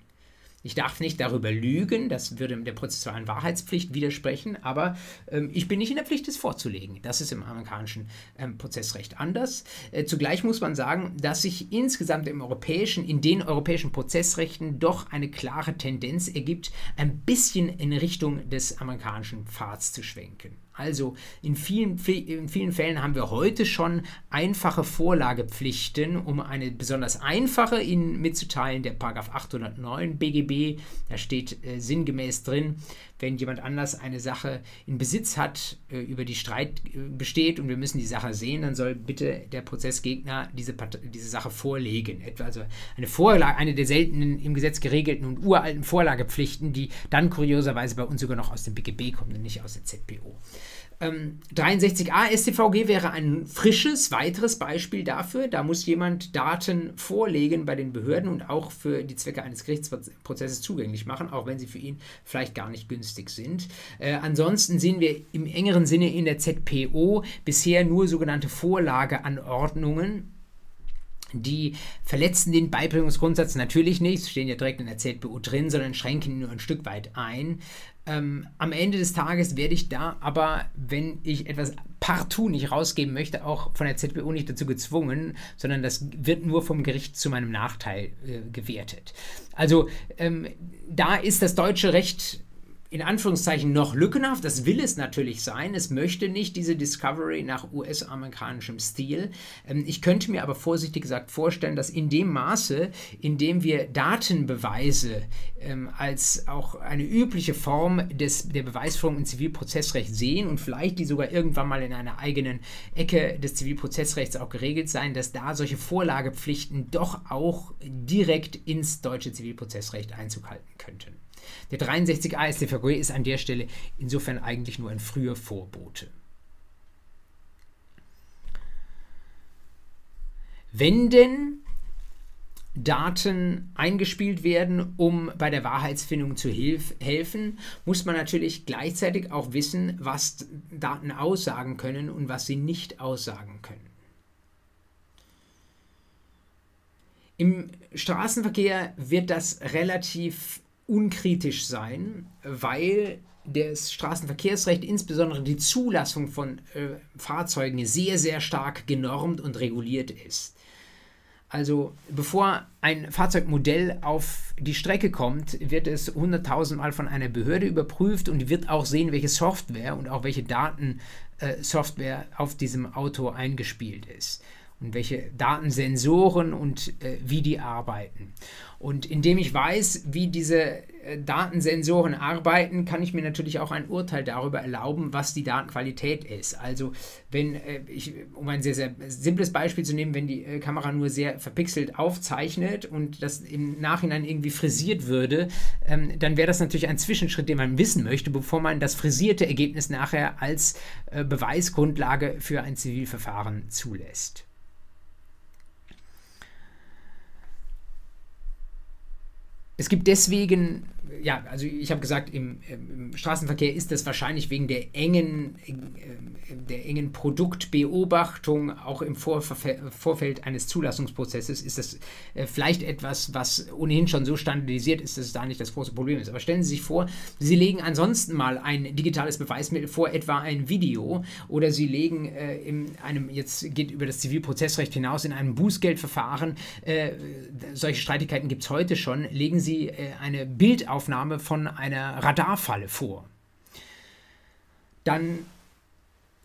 Ich darf nicht darüber lügen, das würde der prozessualen Wahrheitspflicht widersprechen, aber ähm, ich bin nicht in der Pflicht, es vorzulegen. Das ist im amerikanischen ähm, Prozessrecht anders. Äh, zugleich muss man sagen, dass sich insgesamt im europäischen, in den europäischen Prozessrechten doch eine klare Tendenz ergibt, ein bisschen in Richtung des amerikanischen Pfads zu schwenken. Also in vielen, in vielen Fällen haben wir heute schon einfache Vorlagepflichten, um eine besonders einfache Ihnen mitzuteilen, der Paragraph 809 BGB, da steht äh, sinngemäß drin, wenn jemand anders eine Sache in Besitz hat, äh, über die Streit äh, besteht und wir müssen die Sache sehen, dann soll bitte der Prozessgegner diese, diese Sache vorlegen. Etwa also eine Vorlage, eine der seltenen im Gesetz geregelten und uralten Vorlagepflichten, die dann kurioserweise bei uns sogar noch aus dem BGB kommen und nicht aus der ZPO. Ähm, 63a StVG wäre ein frisches, weiteres Beispiel dafür. Da muss jemand Daten vorlegen bei den Behörden und auch für die Zwecke eines Gerichtsprozesses zugänglich machen, auch wenn sie für ihn vielleicht gar nicht günstig sind. Äh, ansonsten sehen wir im engeren Sinne in der ZPO bisher nur sogenannte Vorlageanordnungen die verletzen den Beibringungsgrundsatz natürlich nicht, stehen ja direkt in der ZBU drin, sondern schränken ihn nur ein Stück weit ein. Ähm, am Ende des Tages werde ich da aber, wenn ich etwas partout nicht rausgeben möchte, auch von der ZBU nicht dazu gezwungen, sondern das wird nur vom Gericht zu meinem Nachteil äh, gewertet. Also ähm, da ist das deutsche Recht in Anführungszeichen noch lückenhaft. Das will es natürlich sein. Es möchte nicht diese Discovery nach US-amerikanischem Stil. Ähm, ich könnte mir aber vorsichtig gesagt vorstellen, dass in dem Maße, in dem wir Datenbeweise ähm, als auch eine übliche Form des, der Beweisführung im Zivilprozessrecht sehen und vielleicht die sogar irgendwann mal in einer eigenen Ecke des Zivilprozessrechts auch geregelt sein, dass da solche Vorlagepflichten doch auch direkt ins deutsche Zivilprozessrecht Einzug halten könnten. Der 63a StVG ist an der Stelle insofern eigentlich nur ein früher Vorbote. Wenn denn Daten eingespielt werden, um bei der Wahrheitsfindung zu helfen, muss man natürlich gleichzeitig auch wissen, was Daten aussagen können und was sie nicht aussagen können. Im Straßenverkehr wird das relativ unkritisch sein, weil das Straßenverkehrsrecht, insbesondere die Zulassung von äh, Fahrzeugen, sehr, sehr stark genormt und reguliert ist. Also bevor ein Fahrzeugmodell auf die Strecke kommt, wird es hunderttausendmal von einer Behörde überprüft und wird auch sehen, welche Software und auch welche Datensoftware äh, auf diesem Auto eingespielt ist und welche Datensensoren und äh, wie die arbeiten. Und indem ich weiß, wie diese äh, Datensensoren arbeiten, kann ich mir natürlich auch ein Urteil darüber erlauben, was die Datenqualität ist. Also wenn äh, ich, um ein sehr, sehr simples Beispiel zu nehmen, wenn die äh, Kamera nur sehr verpixelt aufzeichnet und das im Nachhinein irgendwie frisiert würde, ähm, dann wäre das natürlich ein Zwischenschritt, den man wissen möchte, bevor man das frisierte Ergebnis nachher als äh, Beweisgrundlage für ein Zivilverfahren zulässt. Es gibt deswegen ja, also ich habe gesagt, im, im, Straßenverkehr ist das wahrscheinlich wegen der engen, äh, der engen Produktbeobachtung, auch im Vorfeld eines Zulassungsprozesses, ist das äh, vielleicht etwas, was ohnehin schon so standardisiert ist, dass es da nicht das große Problem ist. Aber stellen Sie sich vor, Sie legen ansonsten mal ein digitales Beweismittel vor, etwa ein Video, oder Sie legen äh, in einem, jetzt geht über das Zivilprozessrecht hinaus, in einem Bußgeldverfahren, äh, solche Streitigkeiten gibt es heute schon, legen Sie eine Bildaufnahme Aufnahme von einer Radarfalle vor. Dann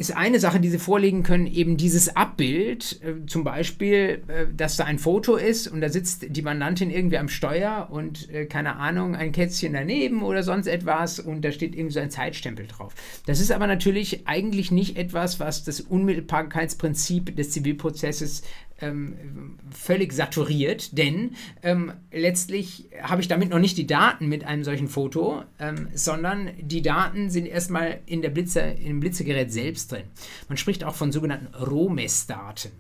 ist eine Sache, die Sie vorlegen können, eben dieses Abbild, äh, zum Beispiel, äh, dass da ein Foto ist und da sitzt die Mandantin irgendwie am Steuer und äh, keine Ahnung, ein Kätzchen daneben oder sonst etwas und da steht irgendwie so ein Zeitstempel drauf. Das ist aber natürlich eigentlich nicht etwas, was das Unmittelbarkeitsprinzip des Zivilprozesses ähm, völlig saturiert, denn ähm, letztlich habe ich damit noch nicht die Daten mit einem solchen Foto, ähm, sondern die Daten sind erstmal in der Blitzer, im Blitzergerät selbst drin. Man spricht auch von sogenannten Rohmessdaten.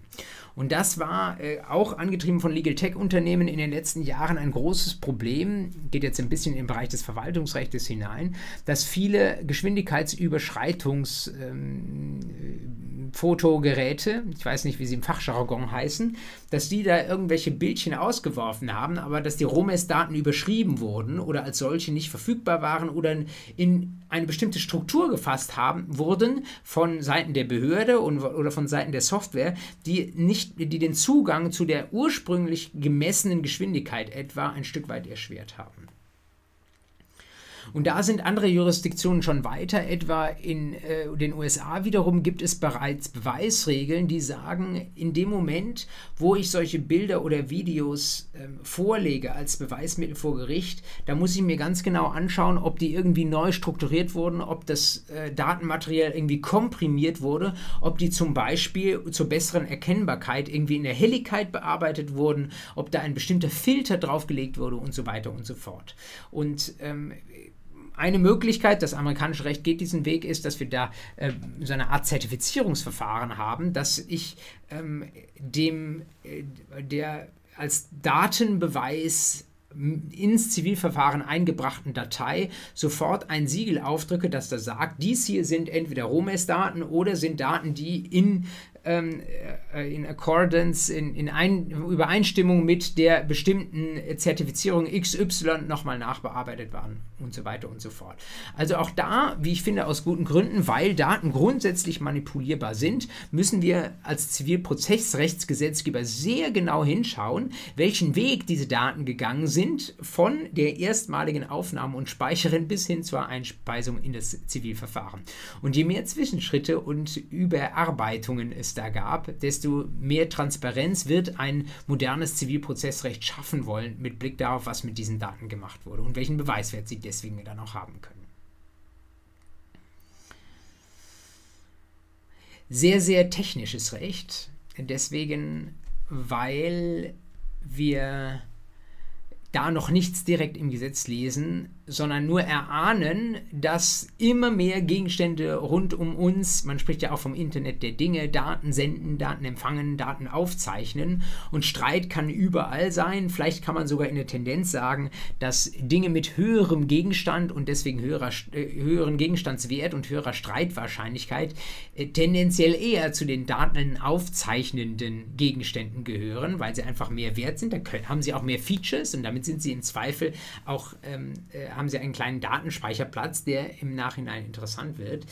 Und das war äh, auch angetrieben von Legal Tech Unternehmen in den letzten Jahren ein großes Problem, geht jetzt ein bisschen im Bereich des Verwaltungsrechts hinein, dass viele Geschwindigkeitsüberschreitungs ähm, Fotogeräte, ich weiß nicht, wie sie im Fachjargon heißen, dass die da irgendwelche Bildchen ausgeworfen haben, aber dass die ROMES-Daten überschrieben wurden oder als solche nicht verfügbar waren oder in eine bestimmte Struktur gefasst haben, wurden von Seiten der Behörde und, oder von Seiten der Software, die nicht, die den Zugang zu der ursprünglich gemessenen Geschwindigkeit etwa ein Stück weit erschwert haben. Und da sind andere Jurisdiktionen schon weiter, etwa in äh, den USA wiederum gibt es bereits Beweisregeln, die sagen, in dem Moment, wo ich solche Bilder oder Videos äh, vorlege als Beweismittel vor Gericht, da muss ich mir ganz genau anschauen, ob die irgendwie neu strukturiert wurden, ob das äh, Datenmaterial irgendwie komprimiert wurde, ob die zum Beispiel zur besseren Erkennbarkeit irgendwie in der Helligkeit bearbeitet wurden, ob da ein bestimmter Filter draufgelegt wurde und so weiter und so fort. Und ähm, eine Möglichkeit, das amerikanische Recht geht diesen Weg, ist, dass wir da äh, so eine Art Zertifizierungsverfahren haben, dass ich ähm, dem, äh, der als Datenbeweis ins Zivilverfahren eingebrachten Datei sofort ein Siegel aufdrücke, das da sagt, dies hier sind entweder ROMES-Daten oder sind Daten, die in in Accordance, in, in ein, Übereinstimmung mit der bestimmten Zertifizierung XY nochmal nachbearbeitet waren und so weiter und so fort. Also auch da, wie ich finde, aus guten Gründen, weil Daten grundsätzlich manipulierbar sind, müssen wir als Zivilprozessrechtsgesetzgeber sehr genau hinschauen, welchen Weg diese Daten gegangen sind, von der erstmaligen Aufnahme und Speicherin bis hin zur Einspeisung in das Zivilverfahren. Und je mehr Zwischenschritte und Überarbeitungen es da gab, desto mehr Transparenz wird ein modernes Zivilprozessrecht schaffen wollen, mit Blick darauf, was mit diesen Daten gemacht wurde und welchen Beweiswert sie deswegen dann auch haben können. Sehr, sehr technisches Recht, deswegen, weil wir da noch nichts direkt im Gesetz lesen, sondern nur erahnen, dass immer mehr Gegenstände rund um uns, man spricht ja auch vom Internet der Dinge, Daten senden, Daten empfangen, Daten aufzeichnen und Streit kann überall sein. Vielleicht kann man sogar in der Tendenz sagen, dass Dinge mit höherem Gegenstand und deswegen höherer, äh, höheren Gegenstandswert und höherer Streitwahrscheinlichkeit äh, tendenziell eher zu den Daten aufzeichnenden Gegenständen gehören, weil sie einfach mehr wert sind. Da können, haben sie auch mehr Features und damit sind sie im Zweifel auch ähm, äh, haben sie einen kleinen Datenspeicherplatz, der im Nachhinein interessant wird.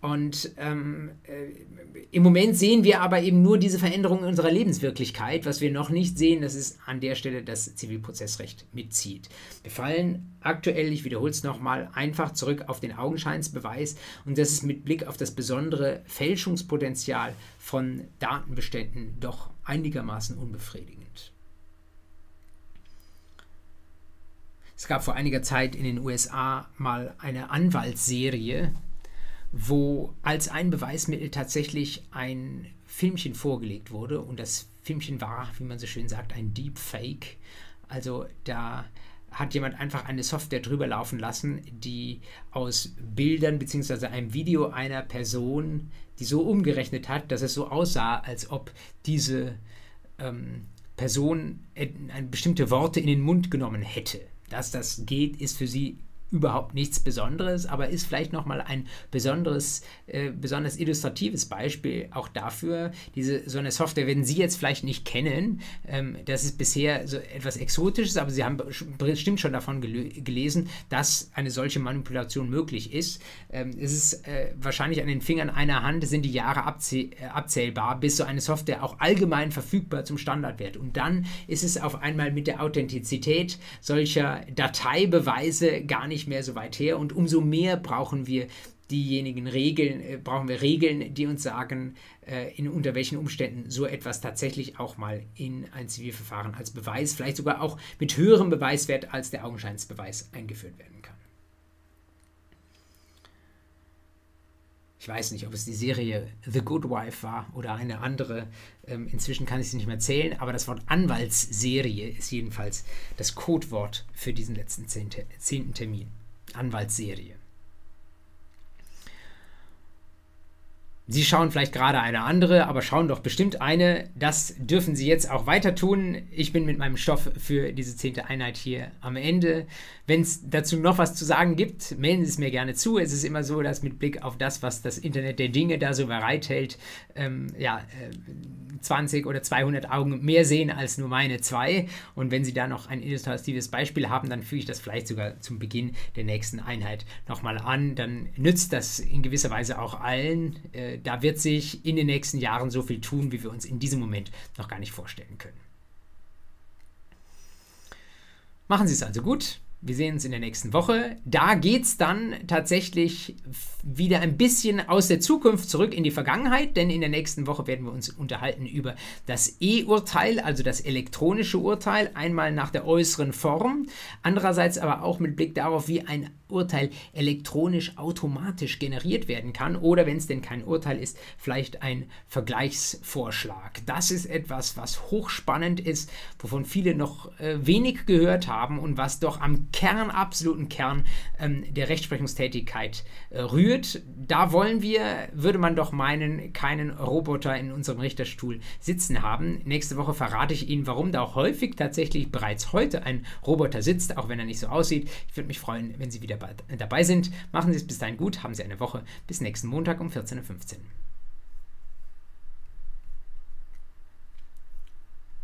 Und ähm, äh, im Moment sehen wir aber eben nur diese Veränderung in unserer Lebenswirklichkeit. Was wir noch nicht sehen, das ist an der Stelle das Zivilprozessrecht mitzieht. Wir fallen aktuell, ich wiederhole es nochmal, einfach zurück auf den Augenscheinsbeweis und das ist mit Blick auf das besondere Fälschungspotenzial von Datenbeständen doch einigermaßen unbefriedigend. Es gab vor einiger Zeit in den USA mal eine Anwaltsserie, wo als ein Beweismittel tatsächlich ein Filmchen vorgelegt wurde und das Filmchen war, wie man so schön sagt, ein Deepfake. Also da hat jemand einfach eine Software drüber laufen lassen, die aus Bildern bzw. einem Video einer Person, die so umgerechnet hat, dass es so aussah, als ob diese ähm, Person bestimmte Worte in den Mund genommen hätte. Dass das geht, ist für sie überhaupt nichts Besonderes, aber ist vielleicht nochmal ein besonderes, äh, besonders illustratives Beispiel auch dafür. Diese, so eine Software werden Sie jetzt vielleicht nicht kennen. Ähm, das ist bisher so etwas Exotisches, aber Sie haben bestimmt schon davon gel gelesen, dass eine solche Manipulation möglich ist. Ähm, es ist äh, wahrscheinlich an den Fingern einer Hand sind die Jahre abzäh äh, abzählbar, bis so eine Software auch allgemein verfügbar zum Standard wird. Und dann ist es auf einmal mit der Authentizität solcher Dateibeweise gar nicht nicht mehr so weit her und umso mehr brauchen wir diejenigen Regeln, äh, brauchen wir Regeln, die uns sagen, äh, in unter welchen Umständen so etwas tatsächlich auch mal in ein Zivilverfahren als Beweis, vielleicht sogar auch mit höherem Beweiswert als der Augenscheinsbeweis eingeführt werden kann. Ich weiß nicht, ob es die Serie The Good Wife war oder eine andere. Ähm, inzwischen kann ich sie nicht mehr zählen, aber das Wort Anwaltsserie ist jedenfalls das Codewort für diesen letzten zehnten Termin. Anwaltsserie. Sie schauen vielleicht gerade eine andere, aber schauen doch bestimmt eine. Das dürfen Sie jetzt auch weiter tun. Ich bin mit meinem Stoff für diese zehnte Einheit hier am Ende. Wenn es dazu noch was zu sagen gibt, melden Sie es mir gerne zu. Es ist immer so, dass mit Blick auf das, was das Internet der Dinge da so bereithält, ähm, ja, äh, 20 oder 200 Augen mehr sehen als nur meine zwei. Und wenn Sie da noch ein illustratives Beispiel haben, dann füge ich das vielleicht sogar zum Beginn der nächsten Einheit nochmal an. Dann nützt das in gewisser Weise auch allen. Äh, da wird sich in den nächsten Jahren so viel tun, wie wir uns in diesem Moment noch gar nicht vorstellen können. Machen Sie es also gut. Wir sehen uns in der nächsten Woche. Da geht es dann tatsächlich wieder ein bisschen aus der Zukunft zurück in die Vergangenheit, denn in der nächsten Woche werden wir uns unterhalten über das E-Urteil, also das elektronische Urteil, einmal nach der äußeren Form, andererseits aber auch mit Blick darauf, wie ein Urteil elektronisch automatisch generiert werden kann oder wenn es denn kein Urteil ist, vielleicht ein Vergleichsvorschlag. Das ist etwas, was hochspannend ist, wovon viele noch äh, wenig gehört haben und was doch am Kern, absoluten Kern ähm, der Rechtsprechungstätigkeit äh, rührt. Da wollen wir, würde man doch meinen, keinen Roboter in unserem Richterstuhl sitzen haben. Nächste Woche verrate ich Ihnen, warum da häufig tatsächlich bereits heute ein Roboter sitzt, auch wenn er nicht so aussieht. Ich würde mich freuen, wenn Sie wieder dabei sind. Machen Sie es bis dahin gut, haben Sie eine Woche. Bis nächsten Montag um 14.15 Uhr.